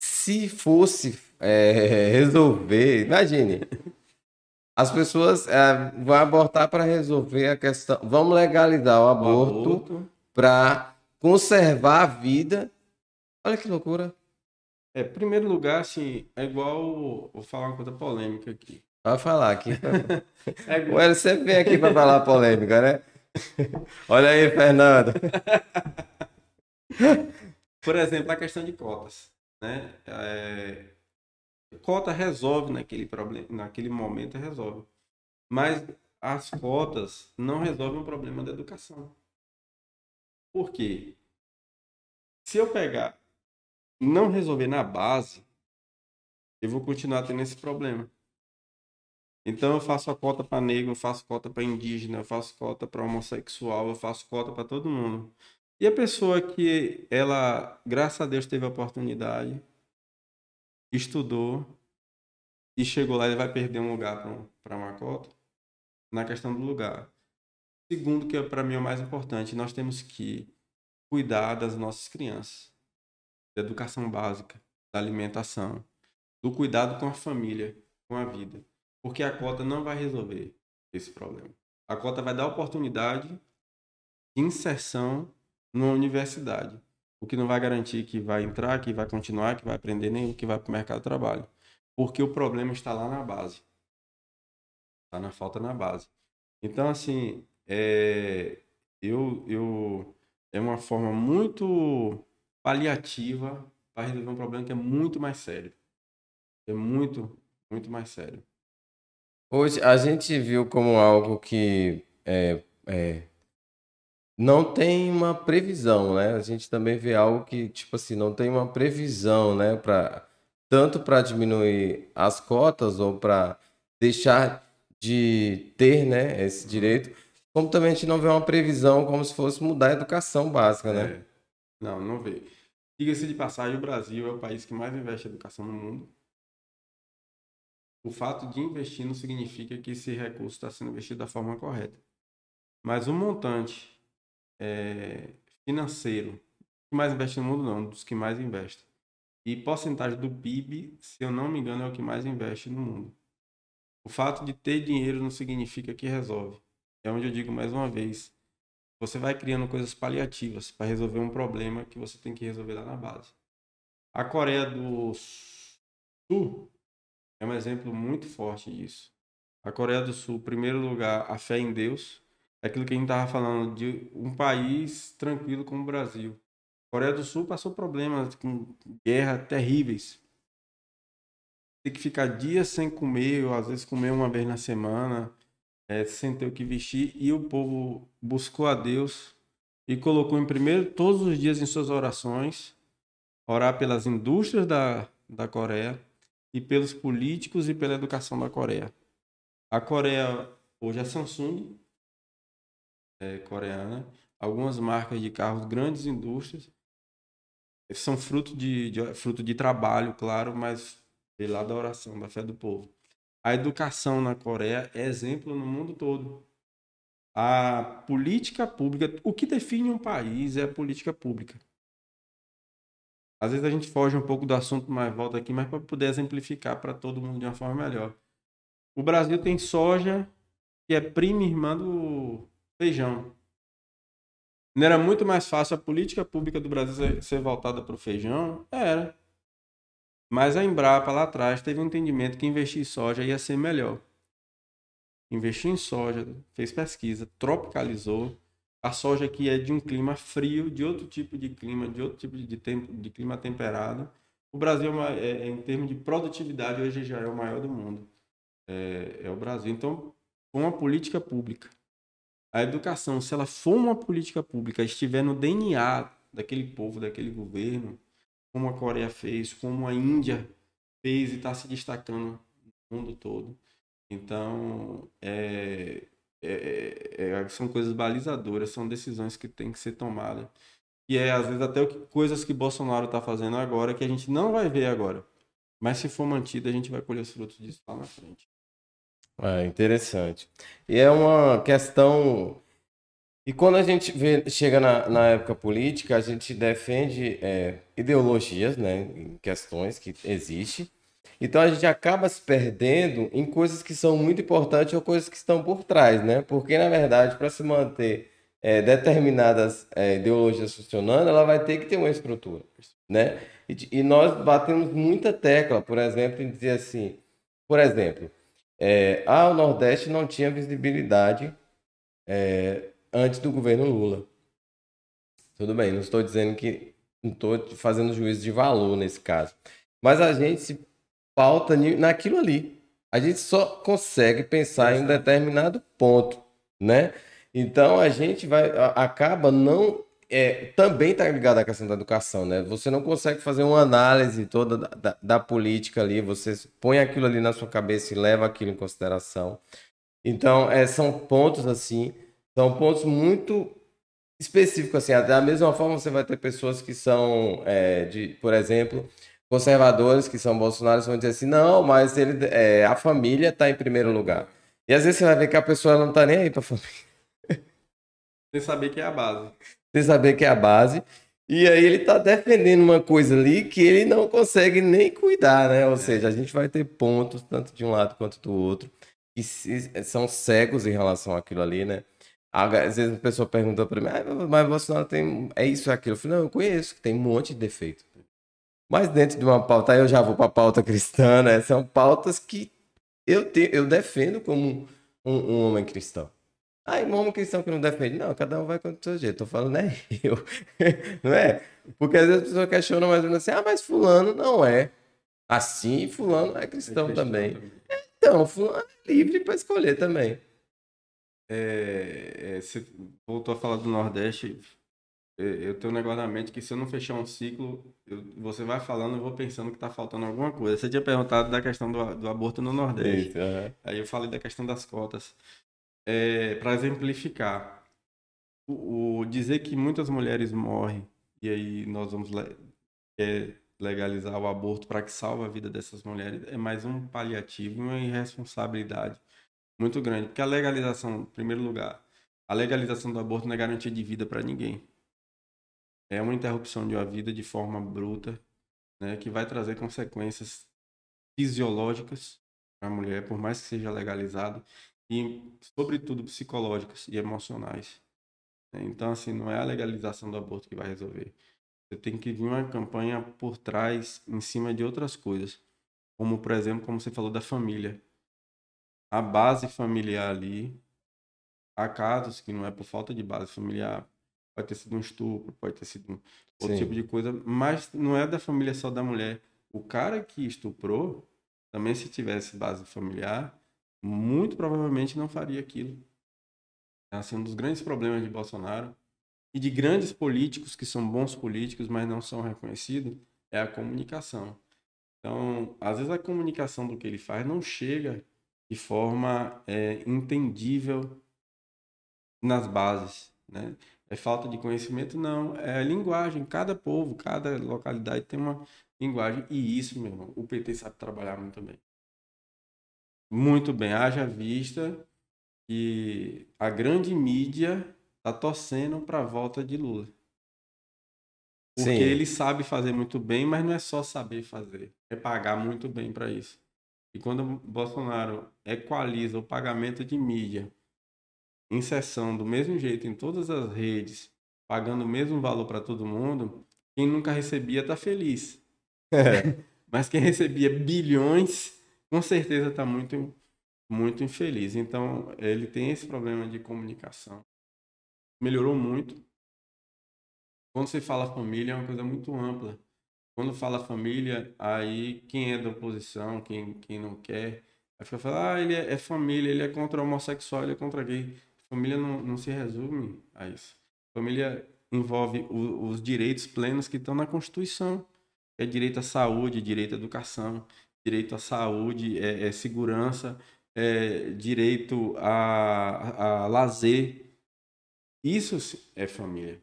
se fosse é, *laughs* resolver, imagine, as pessoas é, vão abortar para resolver a questão, vamos legalizar o aborto, aborto. para conservar a vida. Olha que loucura. É, primeiro lugar, assim, é igual. Vou falar uma coisa polêmica aqui. Vai falar aqui. igual... Ele sempre vem aqui para falar polêmica, né? *laughs* Olha aí, Fernando. *laughs* Por exemplo, a questão de cotas. Né? É... Cota resolve naquele, problema, naquele momento, resolve. Mas as cotas não resolvem o problema da educação. Por quê? Se eu pegar não resolver na base, eu vou continuar tendo esse problema. Então eu faço a cota para negro, eu faço cota para indígena, eu faço cota para homossexual, eu faço cota para todo mundo. E a pessoa que ela, graças a Deus, teve a oportunidade, estudou e chegou lá, ele vai perder um lugar para uma cota na questão do lugar. Segundo, que é para mim é o mais importante, nós temos que cuidar das nossas crianças, da educação básica, da alimentação, do cuidado com a família, com a vida. Porque a cota não vai resolver esse problema. A cota vai dar oportunidade de inserção numa universidade. O que não vai garantir que vai entrar, que vai continuar, que vai aprender, nem que vai para o mercado de trabalho. Porque o problema está lá na base. Está na falta na base. Então, assim, é, eu, eu, é uma forma muito paliativa para resolver um problema que é muito mais sério. É muito, muito mais sério. Hoje a gente viu como algo que é, é, não tem uma previsão, né? A gente também vê algo que, tipo assim, não tem uma previsão, né? Pra, tanto para diminuir as cotas ou para deixar de ter né, esse direito, como também a gente não vê uma previsão como se fosse mudar a educação básica, né? É. Não, não vê. Diga-se de passagem, o Brasil é o país que mais investe em educação no mundo o fato de investir não significa que esse recurso está sendo investido da forma correta. Mas o montante é, financeiro que mais investe no mundo, não, dos que mais investem. E porcentagem do PIB, se eu não me engano, é o que mais investe no mundo. O fato de ter dinheiro não significa que resolve. É onde eu digo mais uma vez: você vai criando coisas paliativas para resolver um problema que você tem que resolver lá na base. A Coreia do Sul é um exemplo muito forte disso. A Coreia do Sul, primeiro lugar, a fé em Deus. É aquilo que a gente estava falando de um país tranquilo como o Brasil. A Coreia do Sul passou problemas com guerra terríveis. Tem que ficar dias sem comer, ou às vezes comer uma vez na semana, é, sem ter o que vestir. E o povo buscou a Deus e colocou em primeiro todos os dias em suas orações, orar pelas indústrias da, da Coreia, e pelos políticos e pela educação da Coreia. A Coreia hoje é Samsung, é, coreana, algumas marcas de carros, grandes indústrias, são fruto de, de, fruto de trabalho, claro, mas veio lá da oração, da fé do povo. A educação na Coreia é exemplo no mundo todo. A política pública, o que define um país é a política pública. Às vezes a gente foge um pouco do assunto, mas volta aqui, mas para poder exemplificar para todo mundo de uma forma melhor. O Brasil tem soja, que é prima irmã do feijão. Não era muito mais fácil a política pública do Brasil ser voltada para o feijão? Era. Mas a Embrapa lá atrás teve um entendimento que investir em soja ia ser melhor. Investiu em soja, fez pesquisa, tropicalizou. A soja que é de um clima frio, de outro tipo de clima, de outro tipo de, tempo, de clima temperado. O Brasil, é, é, em termos de produtividade, hoje já é o maior do mundo. É, é o Brasil. Então, foi uma política pública. A educação, se ela for uma política pública, estiver no DNA daquele povo, daquele governo, como a Coreia fez, como a Índia fez e está se destacando no mundo todo. Então, é, é, é, são coisas balizadoras, são decisões que têm que ser tomadas. E é, às vezes, até coisas que Bolsonaro está fazendo agora que a gente não vai ver agora. Mas se for mantida, a gente vai colher os frutos disso lá na frente. É interessante. E é uma questão e quando a gente vê, chega na, na época política, a gente defende é, ideologias, né, questões que existem. Então a gente acaba se perdendo em coisas que são muito importantes ou coisas que estão por trás, né? Porque na verdade, para se manter é, determinadas é, ideologias funcionando, ela vai ter que ter uma estrutura, né? E, e, nós batemos muita tecla, por exemplo, em dizer assim, por exemplo, é, ah, o Nordeste não tinha visibilidade é, antes do governo Lula. Tudo bem, não estou dizendo que. Não estou fazendo juízo de valor nesse caso. Mas a gente se pauta naquilo ali. A gente só consegue pensar em um determinado ponto, né? Então a gente vai acaba não é, também está ligado à questão da educação, né? Você não consegue fazer uma análise toda da, da, da, política ali, você põe aquilo ali na sua cabeça e leva aquilo em consideração. Então, é, são pontos assim são pontos muito específicos, assim. Da mesma forma, você vai ter pessoas que são, é, de, por exemplo, conservadores, que são bolsonaros, vão dizer assim, não, mas ele, é, a família está em primeiro lugar. E às vezes você vai ver que a pessoa não está nem aí para a família. *laughs* Sem saber que é a base. Sem saber que é a base. E aí ele está defendendo uma coisa ali que ele não consegue nem cuidar, né? Ou é. seja, a gente vai ter pontos, tanto de um lado quanto do outro, que são cegos em relação àquilo ali, né? Às vezes a pessoa pergunta para mim, ah, mas Bolsonaro tem. É isso, é aquilo. Eu falei, não, eu conheço, que tem um monte de defeito. Mas dentro de uma pauta, aí eu já vou para a pauta cristã, né? São pautas que eu, te, eu defendo como um, um homem cristão. Aí, um homem cristão que não defende, não, cada um vai com o seu jeito. Tô falando, é *laughs* eu. não é? Porque às vezes a pessoa questiona mais ou menos assim, ah, mas fulano não é. Assim, fulano é cristão, é cristão também. também. Então, fulano é livre para escolher também. É, é, você voltou a falar do Nordeste. Eu tenho um negócio na mente que se eu não fechar um ciclo, eu, você vai falando, eu vou pensando que está faltando alguma coisa. Você tinha perguntado da questão do, do aborto no Nordeste. Uhum. Aí eu falei da questão das cotas. É, Para exemplificar, o, o, dizer que muitas mulheres morrem e aí nós vamos le, é, legalizar o aborto para que salve a vida dessas mulheres é mais um paliativo, uma irresponsabilidade muito grande. Porque a legalização, em primeiro lugar, a legalização do aborto não é garantia de vida para ninguém. É uma interrupção de uma vida de forma bruta, né, que vai trazer consequências fisiológicas para a mulher, por mais que seja legalizado, e, sobretudo, psicológicas e emocionais. Então, assim, não é a legalização do aborto que vai resolver. Você tem que vir uma campanha por trás, em cima de outras coisas. Como, por exemplo, como você falou da família a base familiar ali. Há casos que não é por falta de base familiar, pode ter sido um estupro, pode ter sido um outro Sim. tipo de coisa, mas não é da família só da mulher. O cara que estuprou, também se tivesse base familiar, muito provavelmente não faria aquilo. É assim, um dos grandes problemas de Bolsonaro e de grandes políticos que são bons políticos, mas não são reconhecidos, é a comunicação. Então, às vezes a comunicação do que ele faz não chega de forma é, entendível nas bases. Né? É falta de conhecimento? Não, é linguagem. Cada povo, cada localidade tem uma linguagem. E isso, meu irmão, o PT sabe trabalhar muito bem. Muito bem. Haja vista que a grande mídia está torcendo para a volta de Lula. Porque Sim. ele sabe fazer muito bem, mas não é só saber fazer, é pagar muito bem para isso. E quando Bolsonaro equaliza o pagamento de mídia em sessão do mesmo jeito em todas as redes, pagando o mesmo valor para todo mundo, quem nunca recebia está feliz. É. *laughs* Mas quem recebia bilhões, com certeza está muito, muito infeliz. Então, ele tem esse problema de comunicação. Melhorou muito. Quando se fala família, é uma coisa muito ampla. Quando fala família, aí quem é da oposição, quem, quem não quer, aí fica falando, ah, ele é, é família, ele é contra homossexual, ele é contra gay. Família não, não se resume a isso. Família envolve o, os direitos plenos que estão na Constituição. É direito à saúde, direito à educação, direito à saúde, é, é segurança, é direito a, a lazer. Isso é família.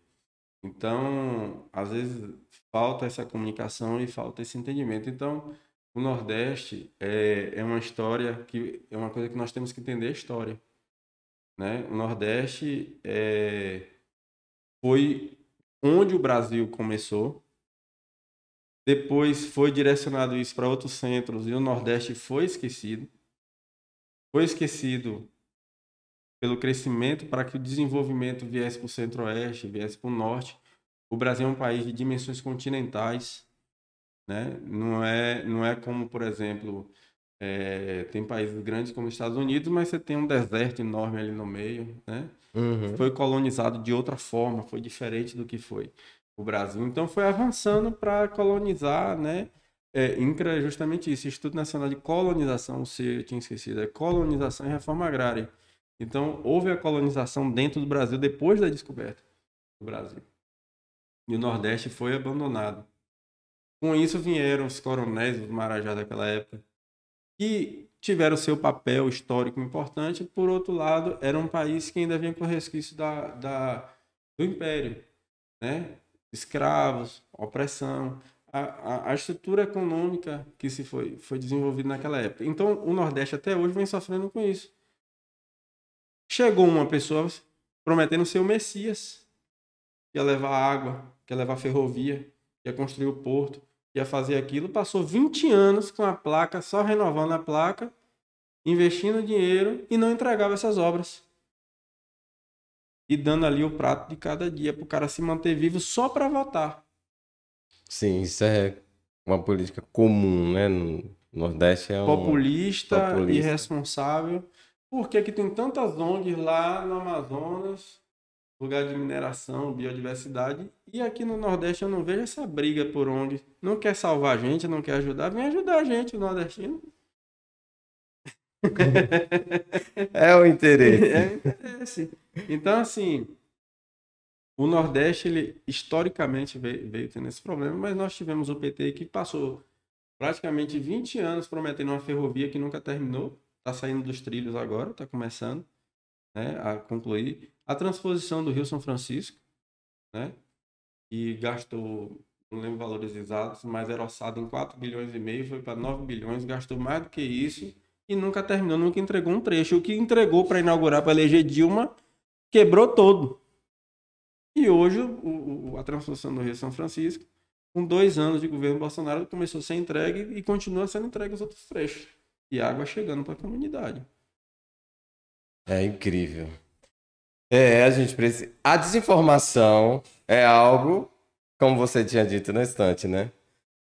Então, às vezes falta essa comunicação e falta esse entendimento. Então, o Nordeste é, é uma história que é uma coisa que nós temos que entender a história. Né? O Nordeste é, foi onde o Brasil começou. Depois foi direcionado isso para outros centros e o Nordeste foi esquecido. Foi esquecido pelo crescimento para que o desenvolvimento viesse para o centro-oeste, viesse para o norte. O Brasil é um país de dimensões continentais, né? Não é, não é como, por exemplo, é, tem países grandes como os Estados Unidos, mas você tem um deserto enorme ali no meio, né? Uhum. Foi colonizado de outra forma, foi diferente do que foi o Brasil. Então foi avançando para colonizar, né? É, INCRA é justamente isso, Instituto Nacional de Colonização, se eu tinha esquecido, é colonização e reforma agrária. Então houve a colonização dentro do Brasil depois da descoberta do Brasil. E o Nordeste foi abandonado. Com isso vieram os coronéis, os marajás daquela época, que tiveram seu papel histórico importante, por outro lado, era um país que ainda vinha com resquício da, da, do império, né? escravos, opressão, a, a, a, estrutura econômica que se foi, foi desenvolvida naquela época. Então, o Nordeste até hoje vem sofrendo com isso. Chegou uma pessoa prometendo ser o Messias, ia levar água, ia levar ferrovia, ia construir o porto, ia fazer aquilo, passou 20 anos com a placa, só renovando a placa, investindo dinheiro e não entregava essas obras. E dando ali o prato de cada dia para o cara se manter vivo só para votar. Sim, isso é uma política comum, né? No Nordeste é um... Populista, Populista. irresponsável. Por que, que tem tantas ONGs lá no Amazonas lugar de mineração, biodiversidade. E aqui no Nordeste eu não vejo essa briga por ONG. Não quer salvar a gente, não quer ajudar, vem ajudar a gente, o nordestino. *laughs* é o interesse. É o interesse. Então, assim, o Nordeste, ele historicamente veio, veio tendo esse problema, mas nós tivemos o PT que passou praticamente 20 anos prometendo uma ferrovia que nunca terminou. Está saindo dos trilhos agora, está começando né, a concluir a transposição do Rio São Francisco, né? E gastou, não lembro valores exatos, mas era orçado em 4 bilhões e meio, foi para 9 bilhões, gastou mais do que isso e nunca terminou, nunca entregou um trecho. O que entregou para inaugurar, para eleger Dilma, quebrou todo. E hoje, o, o, a transposição do Rio São Francisco, com dois anos de governo Bolsonaro, começou a ser entregue e continua sendo entregue os outros trechos. E água chegando para a comunidade. É incrível. É, a gente precisa. A desinformação é algo, como você tinha dito no instante, né?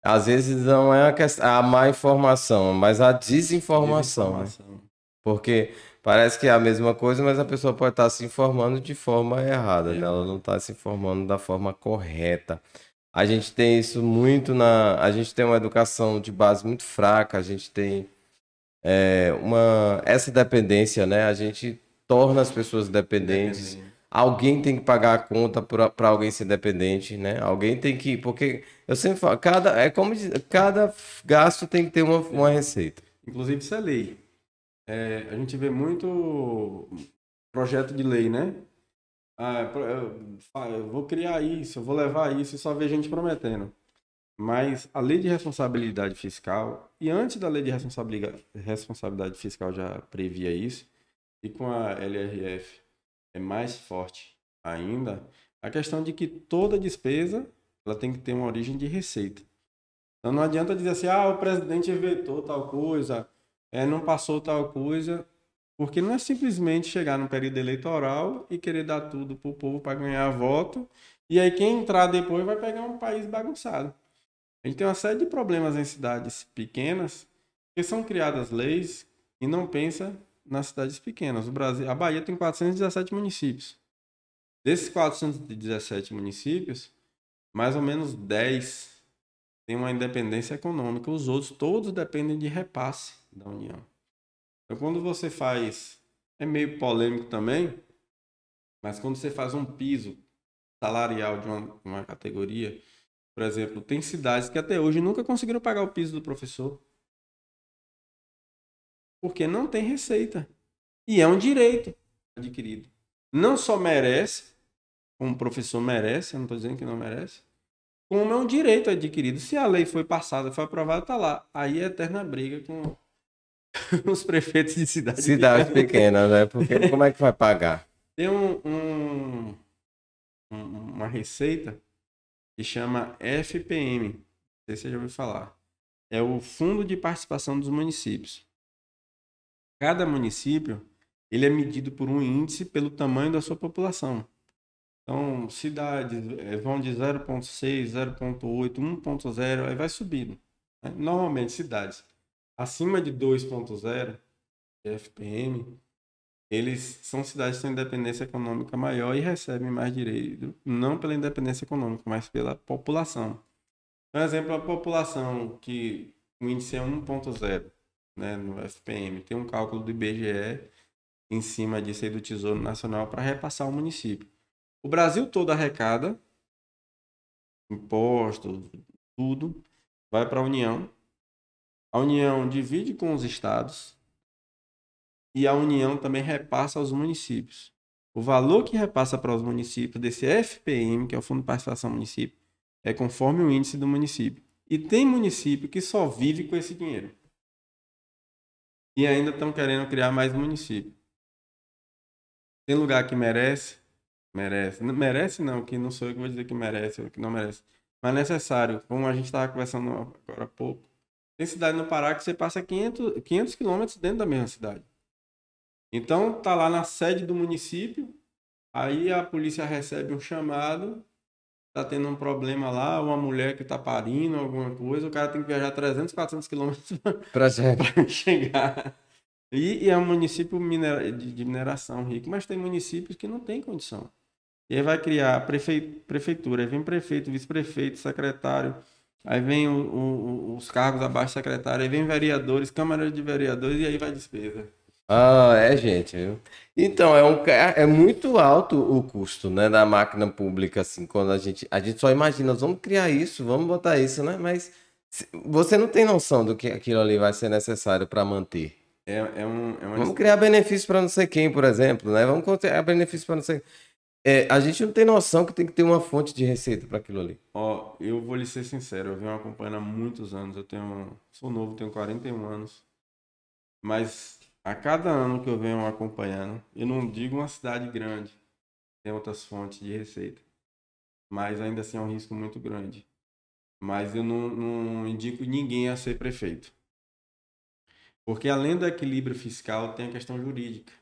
Às vezes não é a, questão, a má informação, mas a desinformação. Né? desinformação. Né? Porque parece que é a mesma coisa, mas a pessoa pode estar se informando de forma errada, é. né? ela não está se informando da forma correta. A gente tem isso muito na. A gente tem uma educação de base muito fraca, a gente tem é, uma essa dependência, né? A gente torna as pessoas dependentes. Alguém tem que pagar a conta para alguém ser dependente, né? Alguém tem que. Porque eu sempre falo, cada, é como cada gasto tem que ter uma, uma receita. Inclusive, isso é lei. É, a gente vê muito projeto de lei, né? Ah, eu vou criar isso, eu vou levar isso e só ver gente prometendo. Mas a lei de responsabilidade fiscal, e antes da lei de responsabilidade, responsabilidade fiscal já previa isso, e com a LRF é mais forte ainda, a questão de que toda despesa ela tem que ter uma origem de receita. Então não adianta dizer assim, ah, o presidente vetou tal coisa, é, não passou tal coisa, porque não é simplesmente chegar no período eleitoral e querer dar tudo para o povo para ganhar voto, e aí quem entrar depois vai pegar um país bagunçado. A gente tem uma série de problemas em cidades pequenas que são criadas leis e não pensa nas cidades pequenas. O Brasil, a Bahia tem 417 municípios. Desses 417 municípios, mais ou menos 10 têm uma independência econômica. Os outros todos dependem de repasse da União. Então, quando você faz, é meio polêmico também, mas quando você faz um piso salarial de uma, uma categoria, por exemplo, tem cidades que até hoje nunca conseguiram pagar o piso do professor. Porque não tem receita. E é um direito adquirido. Não só merece, como o professor merece, eu não estou dizendo que não merece, como é um direito adquirido. Se a lei foi passada, foi aprovada, está lá. Aí é eterna briga com *laughs* os prefeitos de cidades Cidades pequenas, né? Porque *laughs* como é que vai pagar? Tem um, um, uma receita que chama FPM. Não sei se você já ouviu falar. É o Fundo de Participação dos Municípios. Cada município ele é medido por um índice pelo tamanho da sua população. Então, cidades eh, vão de 0,6, 0,8, 1,0, aí vai subindo. Né? Normalmente, cidades acima de 2,0 FPM, eles são cidades que têm independência econômica maior e recebem mais direito, não pela independência econômica, mas pela população. Por exemplo, a população que o índice é 1,0 né, no FPM, tem um cálculo do IBGE em cima disso aí do Tesouro Nacional para repassar o município. O Brasil todo arrecada impostos, tudo, vai para a União. A União divide com os estados e a União também repassa aos municípios. O valor que repassa para os municípios desse FPM, que é o Fundo de Participação Município, é conforme o índice do município. E tem município que só vive com esse dinheiro. E ainda estão querendo criar mais município. Tem lugar que merece, merece. Não, merece não, que não sou eu que vou dizer que merece ou que não merece. Mas necessário, como a gente estava conversando agora há pouco. Tem cidade no Pará que você passa 500, 500 quilômetros dentro da mesma cidade. Então, tá lá na sede do município, aí a polícia recebe um chamado, tá tendo um problema lá, uma mulher que tá parindo, alguma coisa, o cara tem que viajar 300, 400 quilômetros *laughs* Pra chegar. E, e, é um município minera, de, de, mineração rico, mas tem municípios que não tem condição. E aí vai criar prefe, prefeitura, aí vem prefeito, vice-prefeito, secretário, aí vem o, o, os cargos abaixo do secretário, aí vem vereadores, câmara de vereadores, e aí vai despesa. Ah, é, gente. Então, é, um, é muito alto o custo, né, da máquina pública, assim, quando a gente, a gente só imagina, vamos criar isso, vamos botar isso, né, mas você não tem noção do que aquilo ali vai ser necessário para manter. É, é, um, é uma... Vamos criar benefício para não sei quem, por exemplo, né, vamos criar benefício para não sei é, a gente não tem noção que tem que ter uma fonte de receita para aquilo ali. Ó, eu vou lhe ser sincero, eu venho acompanhando há muitos anos, eu tenho, sou novo, tenho 41 anos, mas a cada ano que eu venho acompanhando, eu não digo uma cidade grande, tem outras fontes de receita, mas ainda assim é um risco muito grande. Mas eu não, não indico ninguém a ser prefeito. Porque além do equilíbrio fiscal, tem a questão jurídica.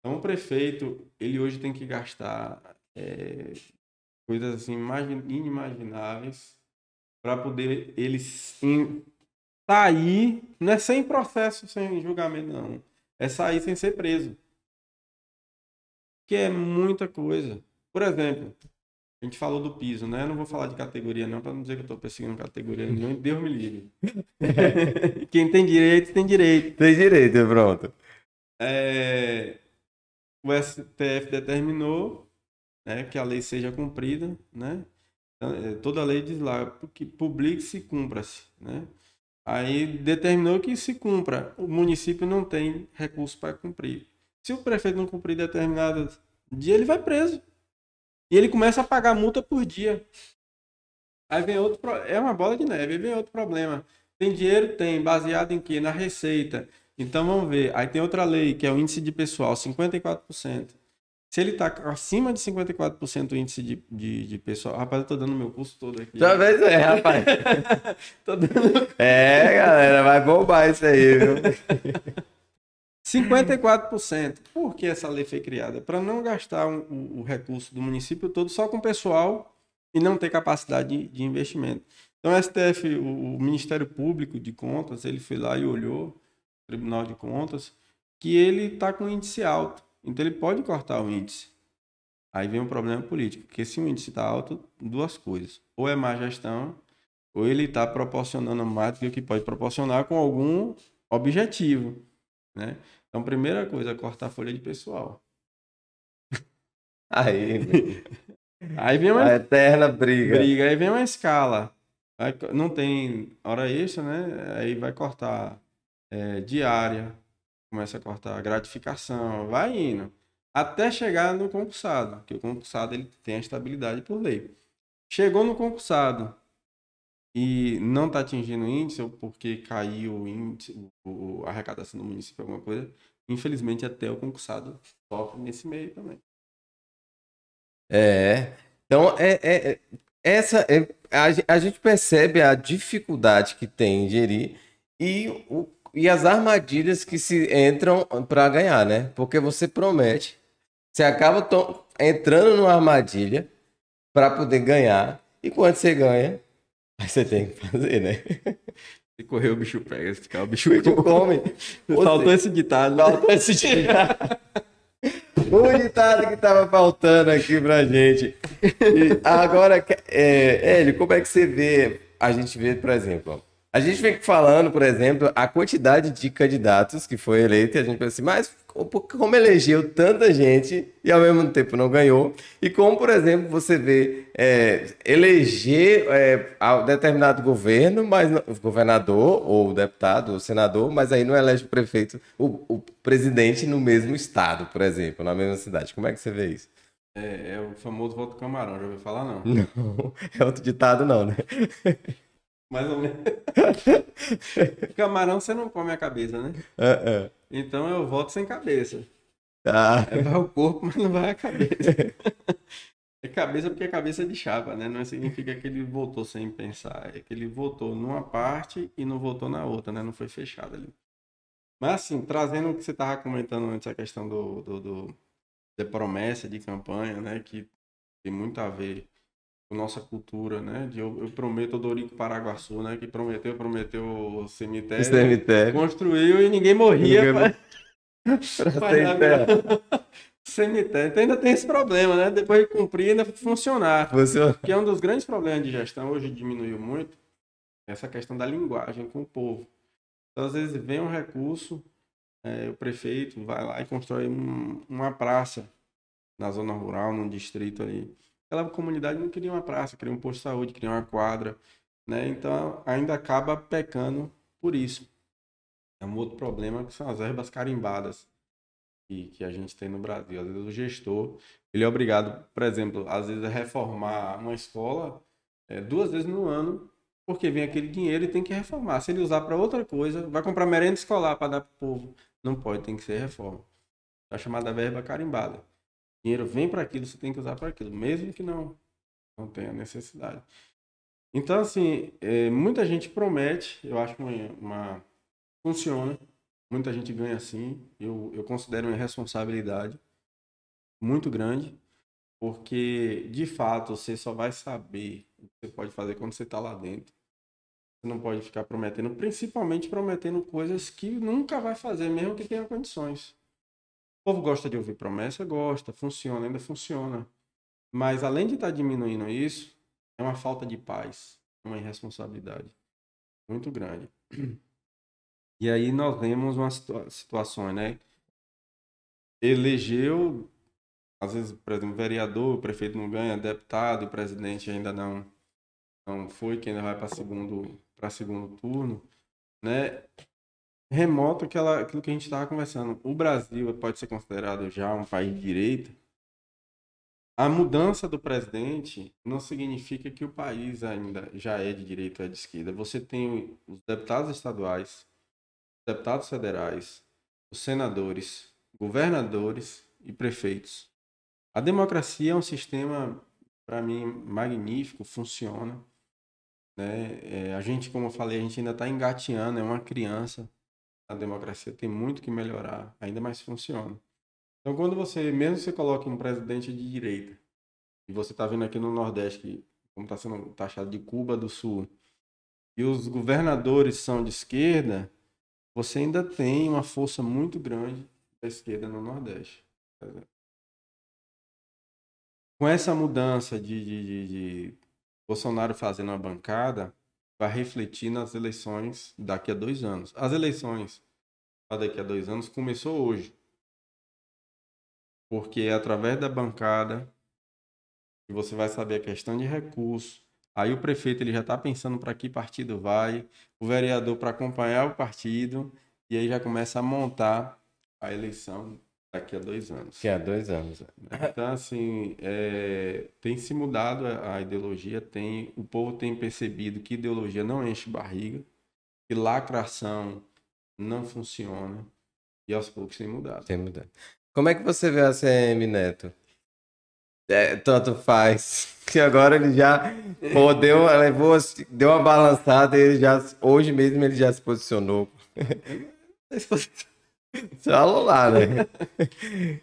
Então o prefeito, ele hoje tem que gastar é, coisas assim inimagináveis para poder ele sair, não é sem processo, sem julgamento, não. É sair sem ser preso. Que é muita coisa. Por exemplo, a gente falou do piso, né? Eu não vou falar de categoria, não, para não dizer que eu estou perseguindo categoria nenhuma. Deus me livre. *laughs* Quem tem direito, tem direito. Tem direito, pronto. É... O STF determinou né, que a lei seja cumprida, né? Então, é, toda lei diz lá que publique-se e cumpra-se, né? Aí determinou que se cumpra. O município não tem recurso para cumprir. Se o prefeito não cumprir determinado dia, ele vai preso. E ele começa a pagar multa por dia. Aí vem outro. É uma bola de neve. Aí vem outro problema. Tem dinheiro? Tem. Baseado em quê? Na receita. Então vamos ver. Aí tem outra lei, que é o índice de pessoal, 54%. Se ele está acima de 54% o índice de, de, de, pessoal. Rapaz, eu tô dando meu curso todo aqui. Talvez é, rapaz. *laughs* tô dando... É, galera, vai bombar isso aí, viu? 54%. Por que essa lei foi criada? Para não gastar um, o, o, recurso do município todo só com pessoal e não ter capacidade de, de investimento. Então, o STF, o Ministério Público de Contas, ele foi lá e olhou, o Tribunal de Contas, que ele está com índice alto. Então, ele pode cortar o índice. Aí vem um problema político, porque se o índice está alto, duas coisas. Ou é má gestão, ou ele está proporcionando mais do que pode proporcionar com algum objetivo. Né? Então, primeira coisa, cortar a folha de pessoal. *laughs* Aí, Aí vem uma a eterna briga. briga, aí vem uma escala. Aí não tem hora extra, né? Aí vai cortar é, diária, começa a cortar gratificação, vai indo. Até chegar no concursado, que o concursado ele tem a estabilidade por lei. Chegou no concursado e não está atingindo o índice, ou porque caiu o índice, o, a arrecadação do município, alguma coisa, infelizmente até o concursado sofre nesse meio também. É. Então, é, é- é- essa é- a, a gente percebe a dificuldade que tem em gerir e, o, e as armadilhas que se entram para ganhar, né? Porque você promete, você acaba entrando numa armadilha para poder ganhar e quando você ganha, *laughs* aí você tem que fazer, né? Se correr o bicho pega, se ficar o bicho O bicho come. Ou *laughs* Faltou esse ditado. né? Faltou esse ditado. O ditado que tava faltando aqui pra gente. E agora, é, Hélio, como é que você vê? A gente vê, por exemplo, a gente vem falando, por exemplo, a quantidade de candidatos que foi eleito e a gente pensa assim, mas como elegeu tanta gente e ao mesmo tempo não ganhou? E como, por exemplo, você vê é, eleger é, determinado governo, mas não- governador ou deputado ou senador, mas aí não elege o prefeito, o, o presidente no mesmo estado, por exemplo, na mesma cidade. Como é que você vê isso? É, é o famoso voto camarão, já ouviu falar não? Não, *laughs* é outro ditado não, né? *laughs* Mais ou menos. *laughs* camarão você não come a cabeça, né? Ah, Então eu voto sem cabeça. ah. É, vai o corpo, mas não vai a cabeça. *laughs* É cabeça porque é cabeça de chapa, né? Não significa que ele votou sem pensar. É que ele votou numa parte e não votou na outra, né? Não foi fechado ali. Mas assim, trazendo o que você estava comentando antes, a questão do, do, do- da promessa de campanha, né? Que tem muito a ver nossa cultura, né? De eu, eu prometo o Dorico Paraguaçu, né? Que prometeu, prometeu o cemitério. Cemitério. Construiu e ninguém morria. Ninguém pra- *laughs* Pra. *laughs* Cemitério. Então ainda tem esse problema, né? Depois de cumprir, ainda funcionar. Funciona. Que é um dos grandes problemas de gestão, hoje diminuiu muito, essa questão da linguagem com o povo. Então, às vezes, vem um recurso, é, o prefeito vai lá e constrói um- uma praça na zona rural, num distrito ali. Aquela comunidade não queria uma praça, queria um posto de saúde, queria uma quadra, né? Então, ainda acaba pecando por isso. É um outro problema que são as verbas carimbadas que, que a gente tem no Brasil. Às vezes o gestor, ele é obrigado, por exemplo, às vezes a reformar uma escola é, duas vezes no ano, porque vem aquele dinheiro e tem que reformar. Se ele usar para outra coisa, vai comprar merenda escolar para dar para o povo. Não pode, tem que ser reforma. É a chamada verba carimbada. Dinheiro vem para aquilo, você tem que usar para aquilo, mesmo que não, não tenha necessidade. Então, assim, é, muita gente promete, eu acho uma, uma funciona, muita gente ganha assim. Eu, eu considero uma responsabilidade muito grande, porque de fato você só vai saber o que você pode fazer quando você está lá dentro. Você não pode ficar prometendo, principalmente prometendo coisas que nunca vai fazer, mesmo que tenha condições. O povo gosta de ouvir promessa, gosta, funciona, ainda funciona. Mas além de estar diminuindo isso, é uma falta de paz, uma irresponsabilidade muito grande. *clears throat* E aí nós vemos uma situa situações, né? Elegeu, às vezes, por exemplo, vereador, o prefeito não ganha, deputado, o presidente ainda não não foi, que ainda vai para segundo para segundo turno, né? Remoto aquela, aquilo que a gente estava conversando. O Brasil pode ser considerado já um país de direita. A mudança do presidente não significa que o país ainda já é de direita ou é de esquerda. Você tem os deputados estaduais, deputados federais, os senadores, governadores e prefeitos. A democracia é um sistema, para mim, magnífico, funciona. Né? É, a gente, como eu falei, a gente ainda está engateando, é uma criança. A democracia tem muito que melhorar, ainda mais funciona. Então, quando você, mesmo você coloca um presidente de direita, e você está vendo aqui no Nordeste, que, como está sendo taxado de Cuba do Sul, e os governadores são de esquerda, você ainda tem uma força muito grande da esquerda no Nordeste. Com essa mudança de, de, de, de Bolsonaro fazendo a bancada, vai refletir nas eleições daqui a dois anos. As eleições daqui a dois anos começou hoje. Porque é através da bancada que você vai saber a questão de recurso. Aí o prefeito ele já está pensando para que partido vai, o vereador para acompanhar o partido, e aí já começa a montar a eleição daqui a dois anos. Daqui a dois anos. Então, *laughs* assim, é, tem se mudado a, a, ideologia, tem, o povo tem percebido que ideologia não enche barriga, que lacração não funciona, e aos poucos tem mudado. Tem mudado. Como é que você vê a CM, Neto? É, tanto faz. *laughs* Que agora ele já pô, deu, levou, deu uma balançada e ele já, hoje mesmo ele já se posicionou. Falou lá, né?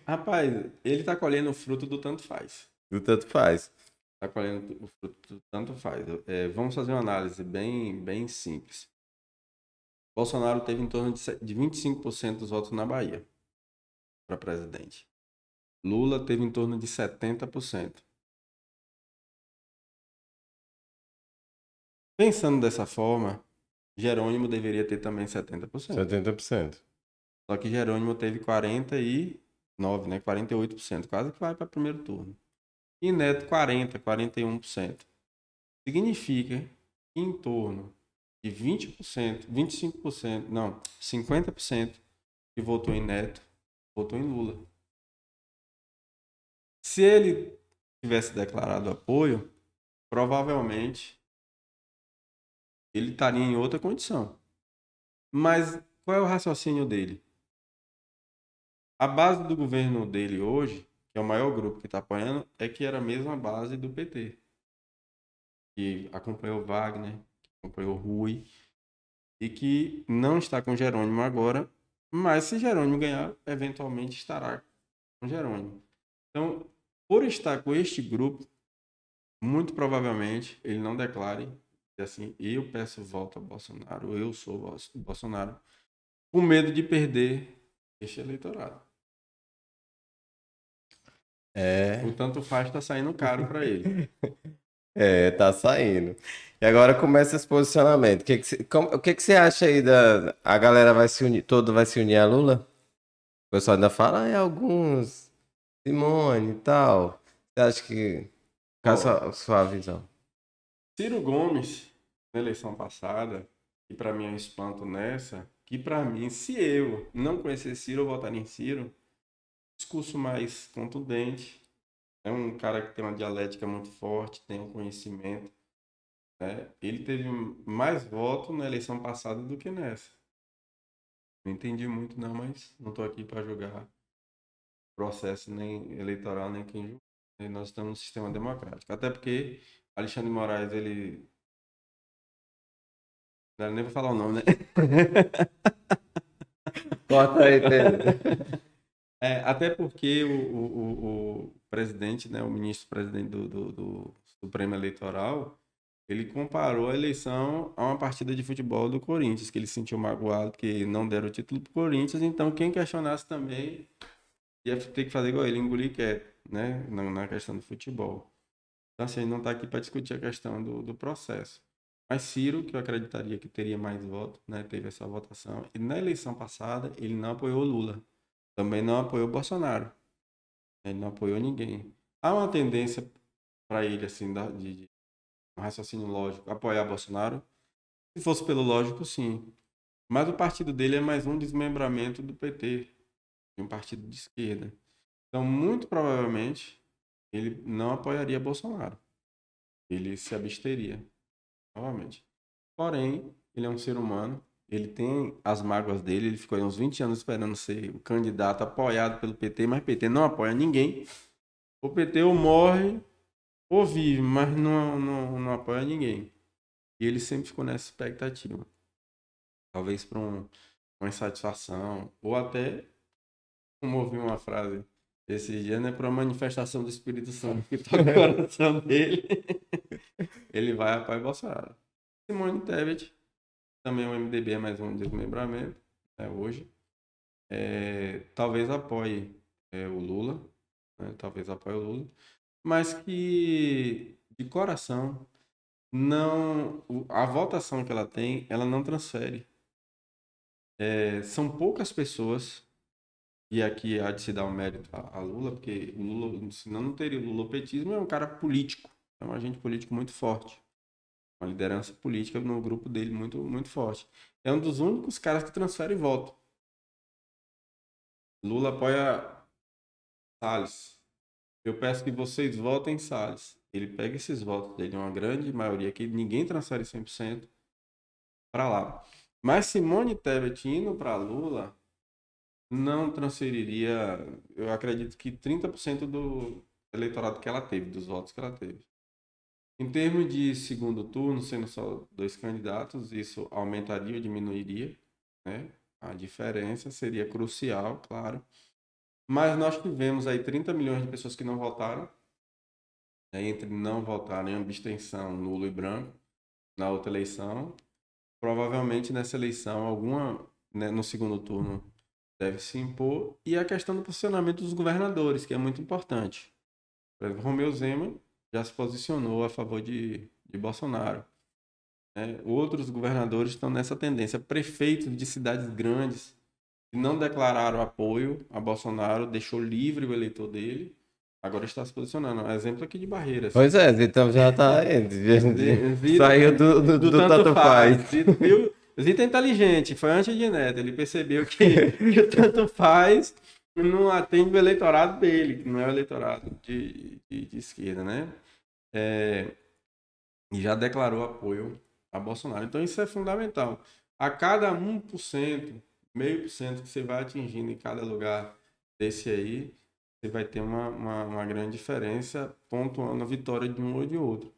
Rapaz, ele tá colhendo o fruto do tanto faz. Do tanto faz. Tá colhendo o fruto do tanto faz. É, vamos fazer uma análise bem, bem simples. Bolsonaro teve em torno de 25% dos votos na Bahia para presidente. Lula teve em torno de 70%. Pensando dessa forma, Jerônimo deveria ter também 70%. 70%. Só que Jerônimo teve 49, né? 48%, quase que vai para o primeiro turno. E Neto 40, 41%. Significa que em torno de 20%, 25%, não, 50% que votou em Neto, votou em Lula. Se ele tivesse declarado apoio, provavelmente ele estaria em outra condição. Mas qual é o raciocínio dele? A base do governo dele hoje, que é o maior grupo que está apoiando, é que era a mesma base do PT. Que acompanhou Wagner, que acompanhou Rui, e que não está com Jerônimo agora, mas se Jerônimo ganhar, eventualmente estará com Jerônimo. Então, por estar com este grupo, muito provavelmente ele não declare assim, eu peço volta ao Bolsonaro, eu sou Bolsonaro, com medo de perder este eleitorado. É. O tanto faz está saindo caro para ele. *laughs* É, tá saindo. E agora começa esse posicionamento. O que, que, você, como, o que, que você acha aí da. A galera vai se unir, todo vai se unir a Lula? O pessoal ainda fala, ah, é alguns. Simone e tal. Você acha que. Qual a sua, sua visão? Ciro Gomes, na eleição passada, e para mim é um espanto nessa, que para mim, se eu não conhecer Ciro, eu votaria em Ciro. Discurso mais contundente. É um cara que tem uma dialética muito forte, tem um conhecimento. Né? Ele teve mais votos na eleição passada do que nessa. Não entendi muito não, mas não estou aqui para julgar processo nem eleitoral, nem quem julga. Nós estamos no sistema democrático. Até porque Alexandre Moraes, ele. Não nem vou falar o nome, né? *laughs* Corta aí, Pedro. *laughs* É, até porque o, o, o, presidente, né, o ministro-presidente do, do, do, Supremo Eleitoral, ele comparou a eleição a uma partida de futebol do Corinthians, que ele se sentiu magoado que não deram o título para o Corinthians, então quem questionasse também ia ter que fazer igual ele, engolir quieto, né, na, na questão do futebol. Então, assim, ele não está aqui para discutir a questão do, do processo. Mas Ciro, que eu acreditaria que teria mais votos, né, teve essa votação. E na eleição passada, ele não apoiou Lula. Também não apoiou Bolsonaro. Ele não apoiou ninguém. Há uma tendência para ele, assim, de, de um raciocínio lógico, apoiar Bolsonaro. Se fosse pelo lógico, sim. Mas o partido dele é mais um desmembramento do PT, de um partido de esquerda. Então, muito provavelmente, ele não apoiaria Bolsonaro. Ele se absteria, novamente. Porém, ele é um ser humano, ele tem as mágoas dele, ele ficou aí uns 20 anos esperando ser o candidato apoiado pelo PT, mas o PT não apoia ninguém. O PT ou morre ou vive, mas não, não, não apoia ninguém. E ele sempre ficou nessa expectativa. Talvez para um, uma insatisfação, ou até, como ouvi uma frase esse dia, né, para uma manifestação do Espírito Santo que toca o *laughs* coração dele, ele vai apoiar Bolsonaro. Simone Tebet, também o MDB é mais um desmembramento, né, hoje. É, talvez apoie é, o Lula, né, talvez apoie o Lula, mas que de coração não a votação que ela tem, ela não transfere. É, são poucas pessoas e aqui há de se dar um mérito a, a Lula, porque o Lula, senão não teria o lulopetismo, é um cara político, é um agente político muito forte. Uma liderança política no grupo dele muito, muito forte. É um dos únicos caras que transfere voto. Lula apoia Salles. Eu peço que vocês votem Salles. Ele pega esses votos dele, uma grande maioria, que ninguém transfere 100% para lá. Mas Simone Tebet indo para Lula não transferiria, eu acredito que 30% do eleitorado que ela teve, dos votos que ela teve. Em termos de segundo turno, sendo só dois candidatos, isso aumentaria ou diminuiria, né? A diferença seria crucial, claro. Mas nós tivemos aí 30 milhões de pessoas que não votaram, né? entre não votar em abstenção, nulo e branco, na outra eleição. Provavelmente nessa eleição, alguma, né, no segundo turno, deve se impor. E a questão do posicionamento dos governadores, que é muito importante. Romeu Zema já se posicionou a favor de, de Bolsonaro. É, outros governadores estão nessa tendência. Prefeitos de cidades grandes que não declararam apoio a Bolsonaro, deixou livre o eleitor dele, agora está se posicionando. Exemplo aqui de Barreiras. Pois é, então já está *laughs* Saiu do, do, do, do tanto, tanto faz. faz. Viu? Zita é inteligente, foi antes de Neto. Ele percebeu que, *laughs* que o tanto faz não atende o eleitorado dele, que não é o eleitorado de, de, de esquerda, né? É, e já declarou apoio a Bolsonaro. Então isso é fundamental. A cada 1%, meio por cento que você vai atingindo em cada lugar desse aí, você vai ter uma, uma, uma, grande diferença pontuando a vitória de um ou de outro.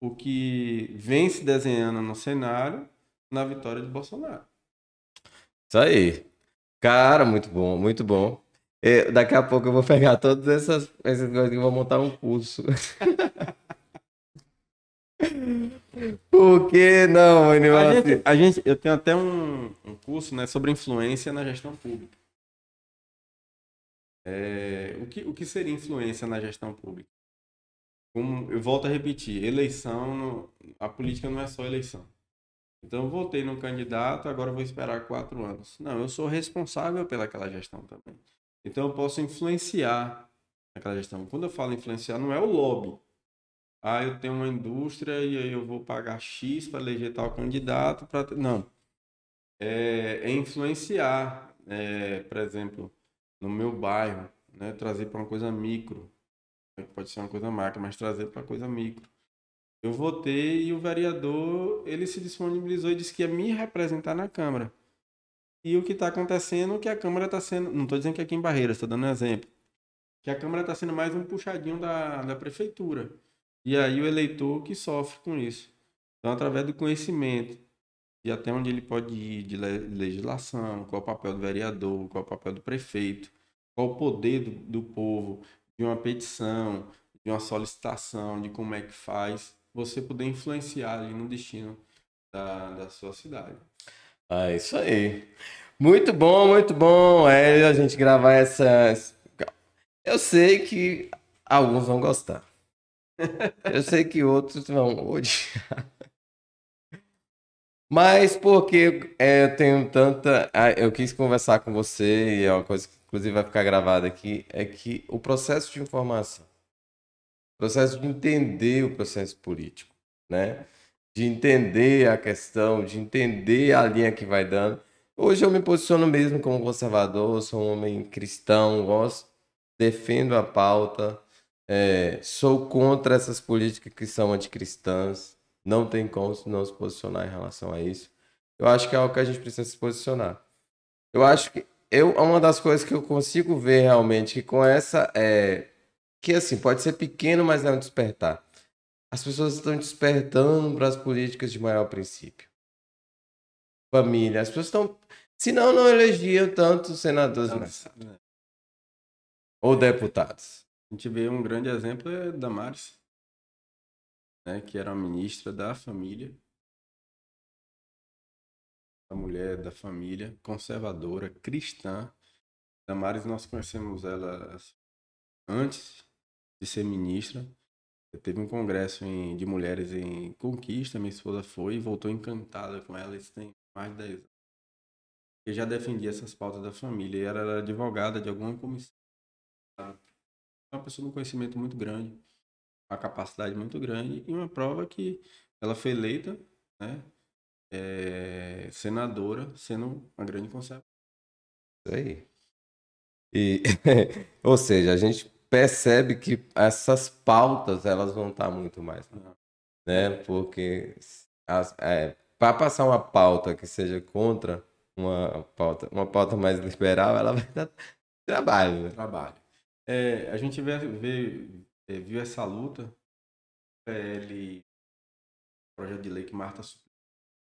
O que vem se desenhando no cenário na vitória de Bolsonaro. Isso aí. Cara, muito bom, muito bom. E daqui a pouco eu vou pegar todas essas, essas coisas e vou montar um curso. *laughs* Por que não, a gente, a gente, Eu tenho até um, um curso né, sobre influência na gestão pública. É, o, que, o que seria influência na gestão pública? Como, eu volto a repetir, eleição, a política não é só eleição. Então eu votei no candidato, agora vou esperar quatro anos. Não, eu sou responsável pelaquela gestão também. Então eu posso influenciar aquela gestão. Quando eu falo influenciar, não é o lobby. Ah, eu tenho uma indústria e aí eu vou pagar X para eleger tal candidato. Pra... Não. É, é influenciar, é, por exemplo, no meu bairro, né, trazer para uma coisa micro. Pode ser uma coisa macro, mas trazer para coisa micro eu votei e o vereador ele se disponibilizou e disse que ia me representar na Câmara. E o que está acontecendo é que a Câmara está sendo. Não estou dizendo que aqui em Barreiras, estou dando um exemplo. Que a Câmara está sendo mais um puxadinho da, da Prefeitura. E aí o eleitor que sofre com isso. Então, através do conhecimento de até onde ele pode ir de legislação, qual é o papel do vereador, qual é o papel do prefeito, qual o poder do, do povo, de uma petição, de uma solicitação, de como é que faz você poder influenciar ali no destino da, da sua cidade. Ah, isso aí. Muito bom, muito bom. É a gente gravar essas. Eu sei que alguns vão gostar. *laughs* Eu sei que outros vão odiar. Mas porque é, eu tenho tanta. Eu quis conversar com você, e é uma coisa que inclusive vai ficar gravada aqui, é que o processo de informação processo de entender o processo político, né? De entender a questão, de entender a linha que vai dando. Hoje eu me posiciono mesmo como conservador, sou um homem cristão, gosto, defendo a pauta, é, sou contra essas políticas que são anticristãs, não tem como não se posicionar em relação a isso. Eu acho que é algo que a gente precisa se posicionar. Eu acho que eu, uma das coisas que eu consigo ver realmente que com essa é, que assim, pode ser pequeno, mas é um despertar. As pessoas estão despertando para as políticas de maior princípio. Família. As pessoas estão. Senão, não elegiam tantos senadores. Né? Ou deputados. A gente vê um grande exemplo é Damares, né, que era a ministra da família. mulher da família, conservadora, cristã. Damares, nós conhecemos ela antes de ser ministra. Teve um congresso em, de mulheres em Conquista, minha esposa foi e voltou encantada com ela. Isso tem mais de 10 anos. Eu já defendia essas pautas da família e ela era advogada de alguma comissão. É uma pessoa um conhecimento muito grande, uma capacidade muito grande e uma prova que ela foi eleita, né, é, senadora, sendo uma grande conservadora. Isso aí. E, *laughs* ou seja, a gente percebe que essas pautas elas vão estar muito mais, né? Porque é, para passar uma pauta que seja contra uma pauta, uma pauta mais liberal, ela vai dar trabalho. Né? Trabalho. É, a gente vê, vê, é, viu essa luta, PL, projeto de lei que Marta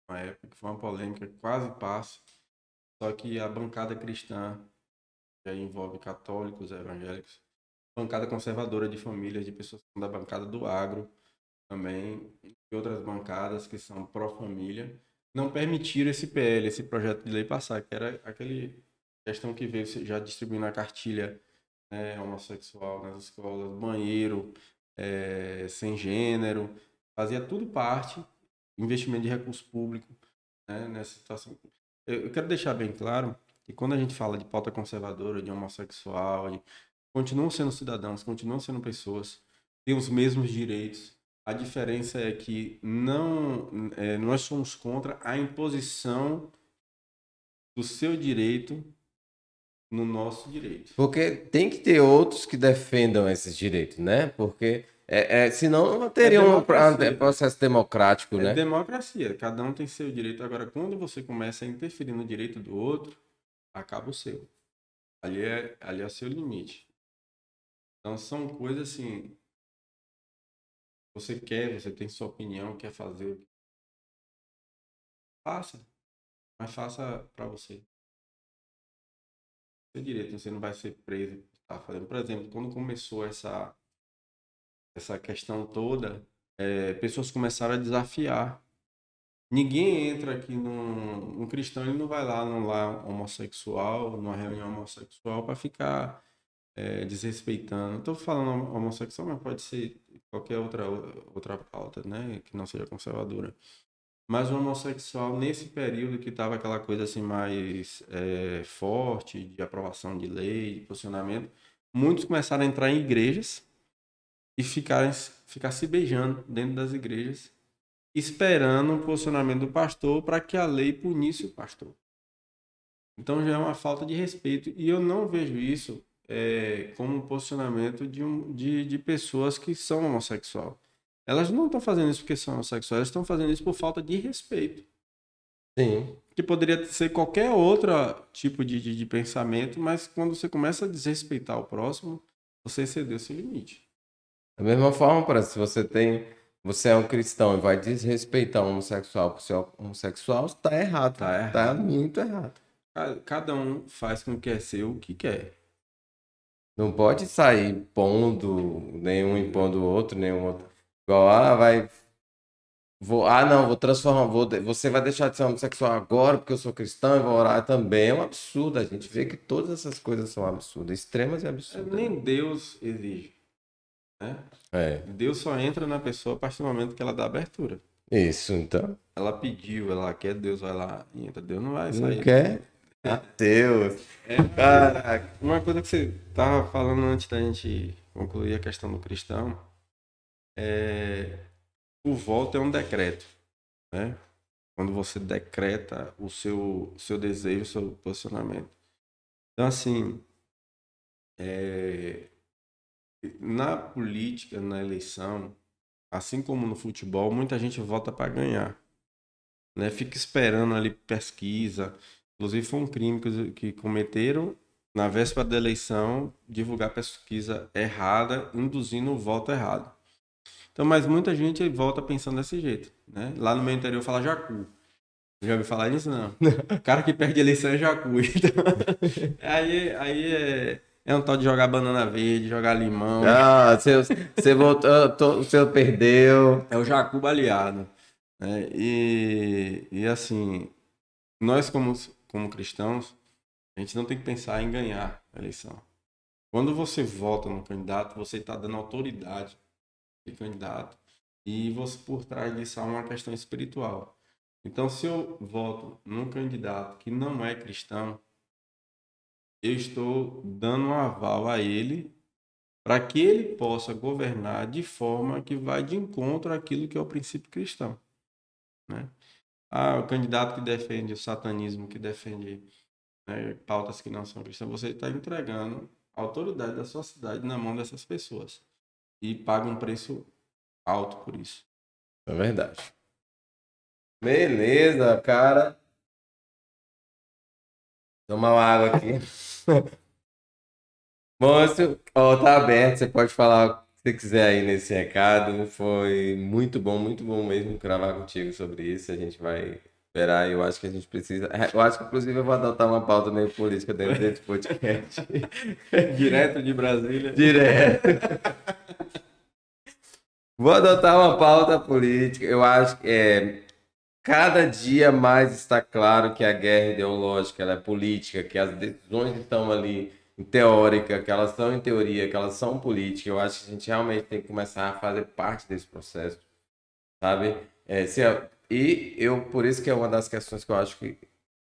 uma época que foi uma polêmica, quase passa, só que a bancada cristã, que envolve católicos, evangélicos, bancada conservadora de famílias, de pessoas da bancada do agro também, e outras bancadas que são pró-família, não permitiram esse PL, esse projeto de lei passar, que era aquele questão que veio já distribuindo a cartilha né, homossexual nas escolas, banheiro é, sem gênero, fazia tudo parte, investimento de recurso público né, nessa situação. Eu, quero deixar bem claro que quando a gente fala de pauta conservadora, de homossexual, de, continuam sendo cidadãos, continuam sendo pessoas, têm os mesmos direitos. A diferença é que não, é, nós somos contra a imposição do seu direito no nosso direito. Porque tem que ter outros que defendam esses direitos, né? Porque é, é, senão não teria é um processo democrático, é né? democracia. Cada um tem seu direito. Agora, quando você começa a interferir no direito do outro, acaba o seu. Ali é, ali é o seu limite. Então, são coisas assim. Você quer, você tem sua opinião, quer fazer. Faça. Mas faça para você seu direito, você não vai ser preso por fazendo. Por exemplo, quando começou essa, essa questão toda, é, pessoas começaram a desafiar. Ninguém entra aqui num. Um cristão ele não vai lá num lar homossexual, numa reunião homossexual, para ficar é, desrespeitando. Estou falando homossexual, mas pode ser qualquer outra, outra pauta, né? Que não seja conservadora. Mas o homossexual, nesse período que estava aquela coisa assim mais é, forte, de aprovação de lei, de posicionamento, muitos começaram a entrar em igrejas e ficar, ficar se beijando dentro das igrejas, esperando o posicionamento do pastor para que a lei punisse o pastor. Então já é uma falta de respeito. E eu não vejo isso é, como um posicionamento de, um, de, de pessoas que são homossexuais. Elas não estão fazendo isso porque são homossexuais, elas estão fazendo isso por falta de respeito. Sim. Que poderia ser qualquer outro tipo de, de, de pensamento, mas quando você começa a desrespeitar o próximo, você excedeu seu limite. Da mesma forma, parece, se você tem. Você é um cristão e vai desrespeitar um homossexual por ser homossexual, está errado. Está errado. Tá muito errado. Cada um faz com que é seu o que quer. Não pode sair pondo, nenhum impondo o outro, nenhum outro. Igual, ah, vai. Vou, ah, não, vou transformar. Vou, você vai deixar de ser homossexual agora porque eu sou cristão e vou orar também. É um absurdo. A gente vê que todas essas coisas são absurdas, extremas e absurdas. Nem Deus exige. Né? É. Deus só entra na pessoa a partir do momento que ela dá abertura. Isso, então. Ela pediu, ela quer, Deus vai lá e entra. Deus não vai sair. Não quer? Deus. É, Caraca. Uma coisa que você tava falando antes da gente concluir a questão do cristão é, o voto é um decreto, né? Quando você decreta o seu, seu desejo, o seu posicionamento. Então, assim, é, na política, na eleição, assim como no futebol, muita gente vota para ganhar. Né? Fica esperando ali pesquisa. Inclusive, foi um crime que, que cometeram na véspera da eleição divulgar pesquisa errada, induzindo o voto errado. Então, mas muita gente volta pensando desse jeito, né? Lá no meu interior fala jacu. Já ouviu falar nisso? Não. *laughs* O cara que perde eleição é jacu. *laughs* Então, aí aí é, é um tal de jogar banana verde, jogar limão. Ah, você, você voltou, o seu perdeu. É o jacu baleado. Né? E, e assim, nós como, como cristãos, a gente não tem que pensar em ganhar a eleição. Quando você vota no candidato, você está dando autoridade de candidato e você por trás disso há uma questão espiritual. Então, se eu voto num candidato que não é cristão, eu estou dando um aval a ele para que ele possa governar de forma que vai de encontro àquilo que é o princípio cristão. Né? Ah, o candidato que defende o satanismo, que defende né, pautas que não são cristãs, você está entregando a autoridade da sua cidade na mão dessas pessoas e paga um preço alto por isso. É verdade. Beleza, cara. Tomar uma água aqui. *laughs* Monstro, ó, tá aberto, você pode falar você quiser aí nesse recado. Foi muito bom, muito bom mesmo gravar contigo sobre isso. A gente vai esperar, eu acho que a gente precisa. Eu acho que, inclusive, eu vou adotar uma pauta meio política dentro desse podcast. *laughs* Direto de Brasília. Direto. Vou adotar uma pauta política. Eu acho que é, cada dia mais está claro que a guerra ideológica ela é política, que as decisões estão ali teórica, que elas são em teoria, que elas são políticas. Eu acho que a gente realmente tem que começar a fazer parte desse processo, sabe? É, se a, e eu, por isso que é uma das questões que eu acho que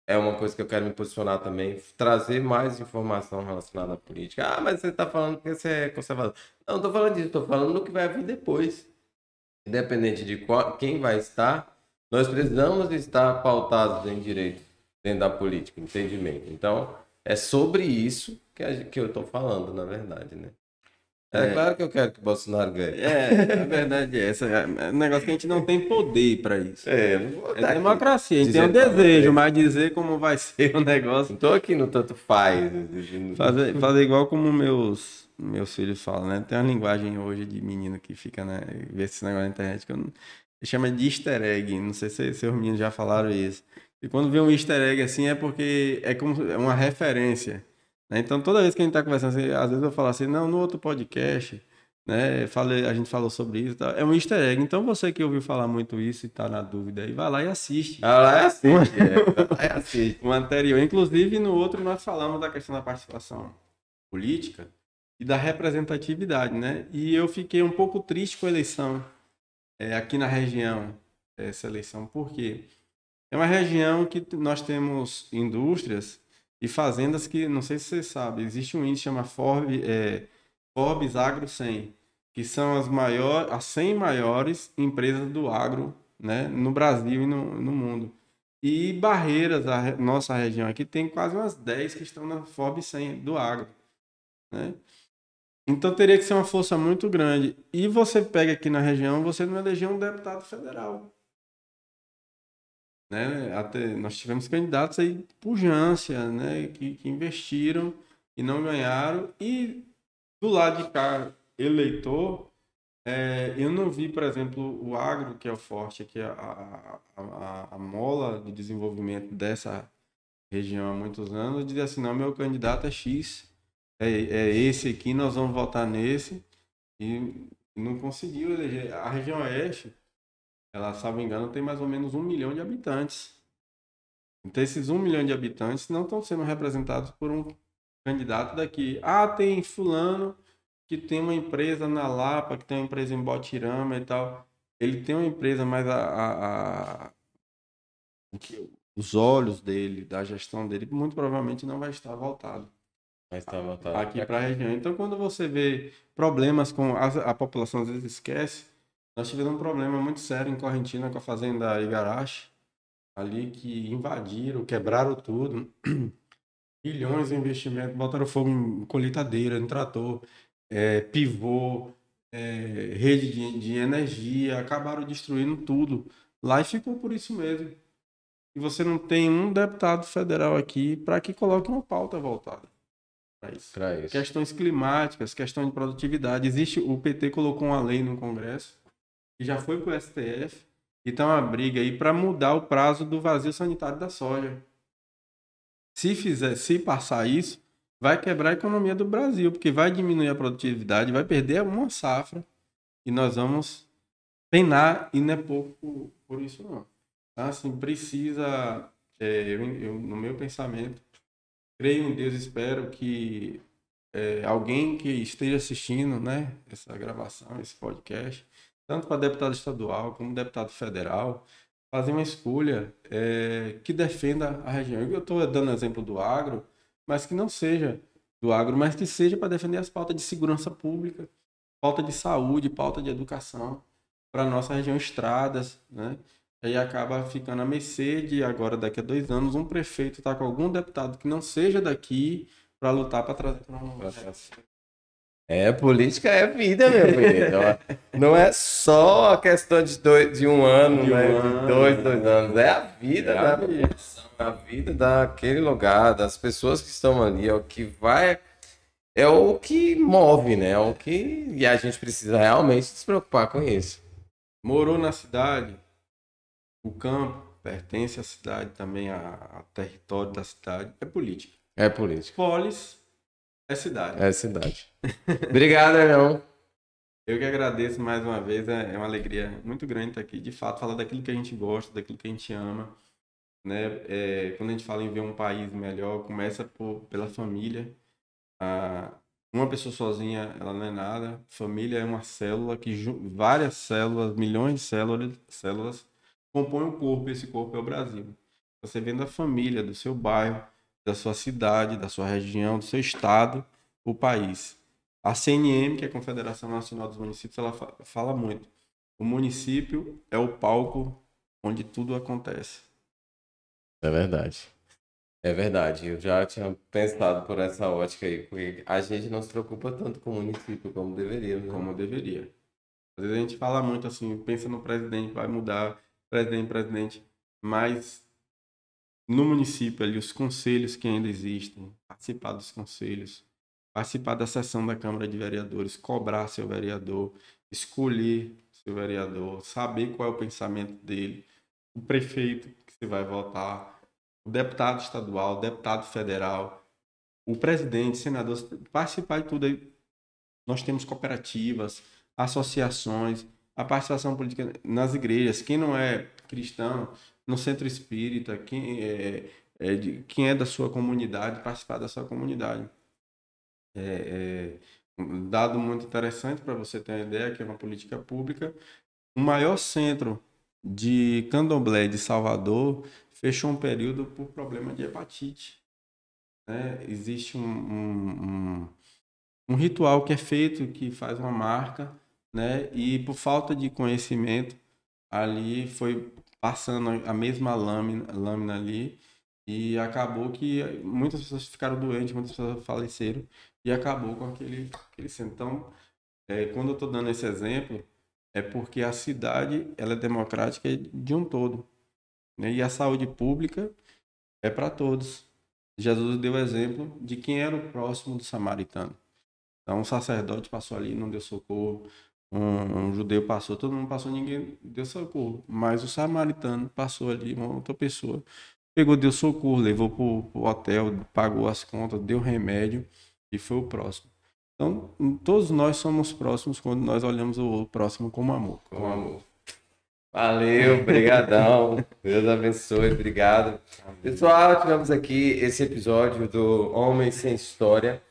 é uma coisa que eu quero me posicionar também, trazer mais informação relacionada à política. Ah, mas você está falando que você é conservador. Não estou falando disso, estou falando do que vai vir depois. Independente de qual, quem vai estar, nós precisamos estar pautados em direito dentro da política, entendimento. Então, é sobre isso que, a, que eu estou falando, na verdade, né? É, é, claro que eu quero que o Bolsonaro ganhe. É, a verdade é essa. É um negócio que a gente não tem poder para isso. É, é democracia. A gente tem um desejo, mas dizer como vai ser o negócio. Não tô aqui no tanto faz. Fazer, fazer igual como meus, meus filhos falam, né? Tem uma linguagem hoje de menino que fica, né? Vê esse negócio na internet que eu não. Chama de easter egg. Não sei se seus meninos já falaram isso. E quando vê um easter egg assim é porque é como é uma referência. Né? Então toda vez que a gente está conversando, assim, às vezes eu falo assim, não, no outro podcast, né? Falei, a gente falou sobre isso. Tá? É um easter egg. Então você que ouviu falar muito isso e está na dúvida aí, vai lá e assiste. Vai lá e assiste. é, *laughs* assiste. O anterior. Inclusive, no outro nós falamos da questão da participação política e da representatividade, né? E eu fiquei um pouco triste com a eleição é, aqui na região, essa eleição. Por quê? É uma região que nós temos indústrias e fazendas que, não sei se você sabe, existe um índice que chama Forbes, é, Forbes Agro 100, que são as, maiores, as 100 maiores empresas do agro né, no Brasil e no, no mundo. E Barreiras, a nossa região aqui, tem quase umas 10 que estão na Forbes 100 do agro. Né? Então teria que ser uma força muito grande. E você pega aqui na região, você não elegeu um deputado federal. Né? Até, nós tivemos candidatos aí pujança, né? Que, que investiram e não ganharam. E do lado de cá, eleitor, é, eu não vi, por exemplo, o agro, que é o forte, que é a, a, a, a mola de desenvolvimento dessa região há muitos anos, dizer assim, não, meu candidato é X, é, é esse aqui, nós vamos votar nesse. E não conseguiu eleger. A região oeste, ela, salvo engano, tem mais ou menos um milhão de habitantes. Então, esses um milhão de habitantes não estão sendo representados por um candidato daqui. Ah, tem fulano que tem uma empresa na Lapa, que tem uma empresa em Botirama e tal. Ele tem uma empresa, mas a, a, a os olhos dele, da gestão dele, muito provavelmente não vai estar voltado. Vai estar voltado. Aqui para a região. Então, quando você vê problemas com a, a população, às vezes esquece nós tivemos um problema muito sério em Correntina com a fazenda Igarashi, ali que invadiram, quebraram tudo. *clears throat* Bilhões de investimento, botaram fogo em colheitadeira, em trator, é, pivô, é, rede de, de energia, acabaram destruindo tudo. Lá e ficou por isso mesmo. E você não tem um deputado federal aqui para que coloque uma pauta voltada para isso. isso. Questões climáticas, questão de produtividade. Existe, o PT colocou uma lei no Congresso que já foi para o STF e está uma briga aí para mudar o prazo do vazio sanitário da soja. Se fizer, se passar isso, vai quebrar a economia do Brasil, porque vai diminuir a produtividade, vai perder uma safra e nós vamos penar e não é pouco por, isso não. Então, assim, precisa é, eu, eu, no meu pensamento, creio em Deus, espero que é, alguém que esteja assistindo, né, essa gravação, esse podcast, tanto para deputado estadual como deputado federal, fazer uma escolha é, que defenda a região. Eu estou dando exemplo do agro, mas que não seja do agro, mas que seja para defender as pautas de segurança pública, pauta de saúde, pauta de educação para nossa região, estradas, né? Aí acaba ficando a mercê de agora, daqui a dois anos, um prefeito estar tá com algum deputado que não seja daqui para lutar para trazer para uma é, política é vida, meu filho. Não é só a questão de, dois, de um ano, de, né? um de dois, dois anos. É a vida é a da vida. a vida daquele lugar, das pessoas que estão ali, é o que vai. É o que move, né? É o que. E a gente precisa realmente se preocupar com isso. Morou na cidade, o campo pertence à cidade também, a, território da cidade. É política. É política. Polis é cidade. É cidade. *laughs* Obrigado, irmão. Eu que agradeço mais uma vez. É, é uma alegria muito grande estar aqui. De fato, falar daquilo que a gente gosta, daquilo que a gente ama. Né? É, quando a gente fala em ver um país melhor, começa por, pela família. Ah, uma pessoa sozinha, ela não é nada. Família é uma célula que várias células, milhões de células, células compõem o corpo. Esse corpo é o Brasil. Você vendo a família do seu bairro, da sua cidade, da sua região, do seu estado, o país. A CNM, que é a Confederação Nacional dos Municípios, ela fala muito. O município é o palco onde tudo acontece. É verdade. É verdade. Eu já tinha pensado por essa ótica aí, porque a gente não se preocupa tanto com o município como deveria. Né? Como deveria. Às vezes a gente fala muito assim, pensa no presidente, vai mudar, presidente, presidente, mas no município ali, os conselhos que ainda existem, participar dos conselhos, participar da sessão da Câmara de Vereadores, cobrar seu vereador, escolher seu vereador, saber qual é o pensamento dele, o prefeito que você vai votar, o deputado estadual, o deputado federal, o presidente, senador, participar de tudo aí. Nós temos cooperativas, associações, a participação política nas igrejas. Quem não é cristão, no centro espírita, quem é, é de, quem é da sua comunidade, participar da sua comunidade. É, é um dado muito interessante para você ter uma ideia, que é uma política pública. O maior centro de candomblé de Salvador fechou um período por problema de hepatite. Né? Existe um, um, um, um ritual que é feito, que faz uma marca, né? e por falta de conhecimento, ali foi passando a mesma lâmina, lâmina ali e acabou que muitas pessoas ficaram doentes, muitas pessoas faleceram e acabou com aquele, aquele centro. Então, é, quando eu estou dando esse exemplo, é porque a cidade ela é democrática de um todo. Né? E a saúde pública é para todos. Jesus deu exemplo de quem era o próximo do samaritano. Então, um sacerdote passou ali, não deu socorro um, um, judeu passou, todo mundo passou, ninguém deu socorro. Mas o samaritano passou ali, uma outra pessoa, pegou, deu socorro, levou para o hotel, pagou as contas, deu remédio e foi o próximo. Então, todos nós somos próximos quando nós olhamos o próximo como amor. Com amor. Valeu, brigadão. *laughs* Deus abençoe, obrigado. Pessoal, tivemos aqui esse episódio do Homem Sem História.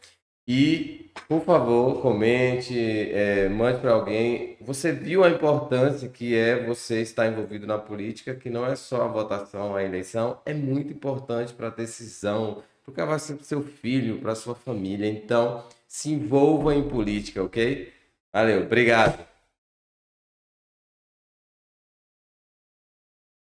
E, por favor, comente, é, mande para alguém. Você viu a importância que é você estar envolvido na política, que não é só a votação, a eleição, é muito importante para a decisão, porque vai ser para seu filho, para sua família. Então, se envolva em política, ok? Valeu, obrigado.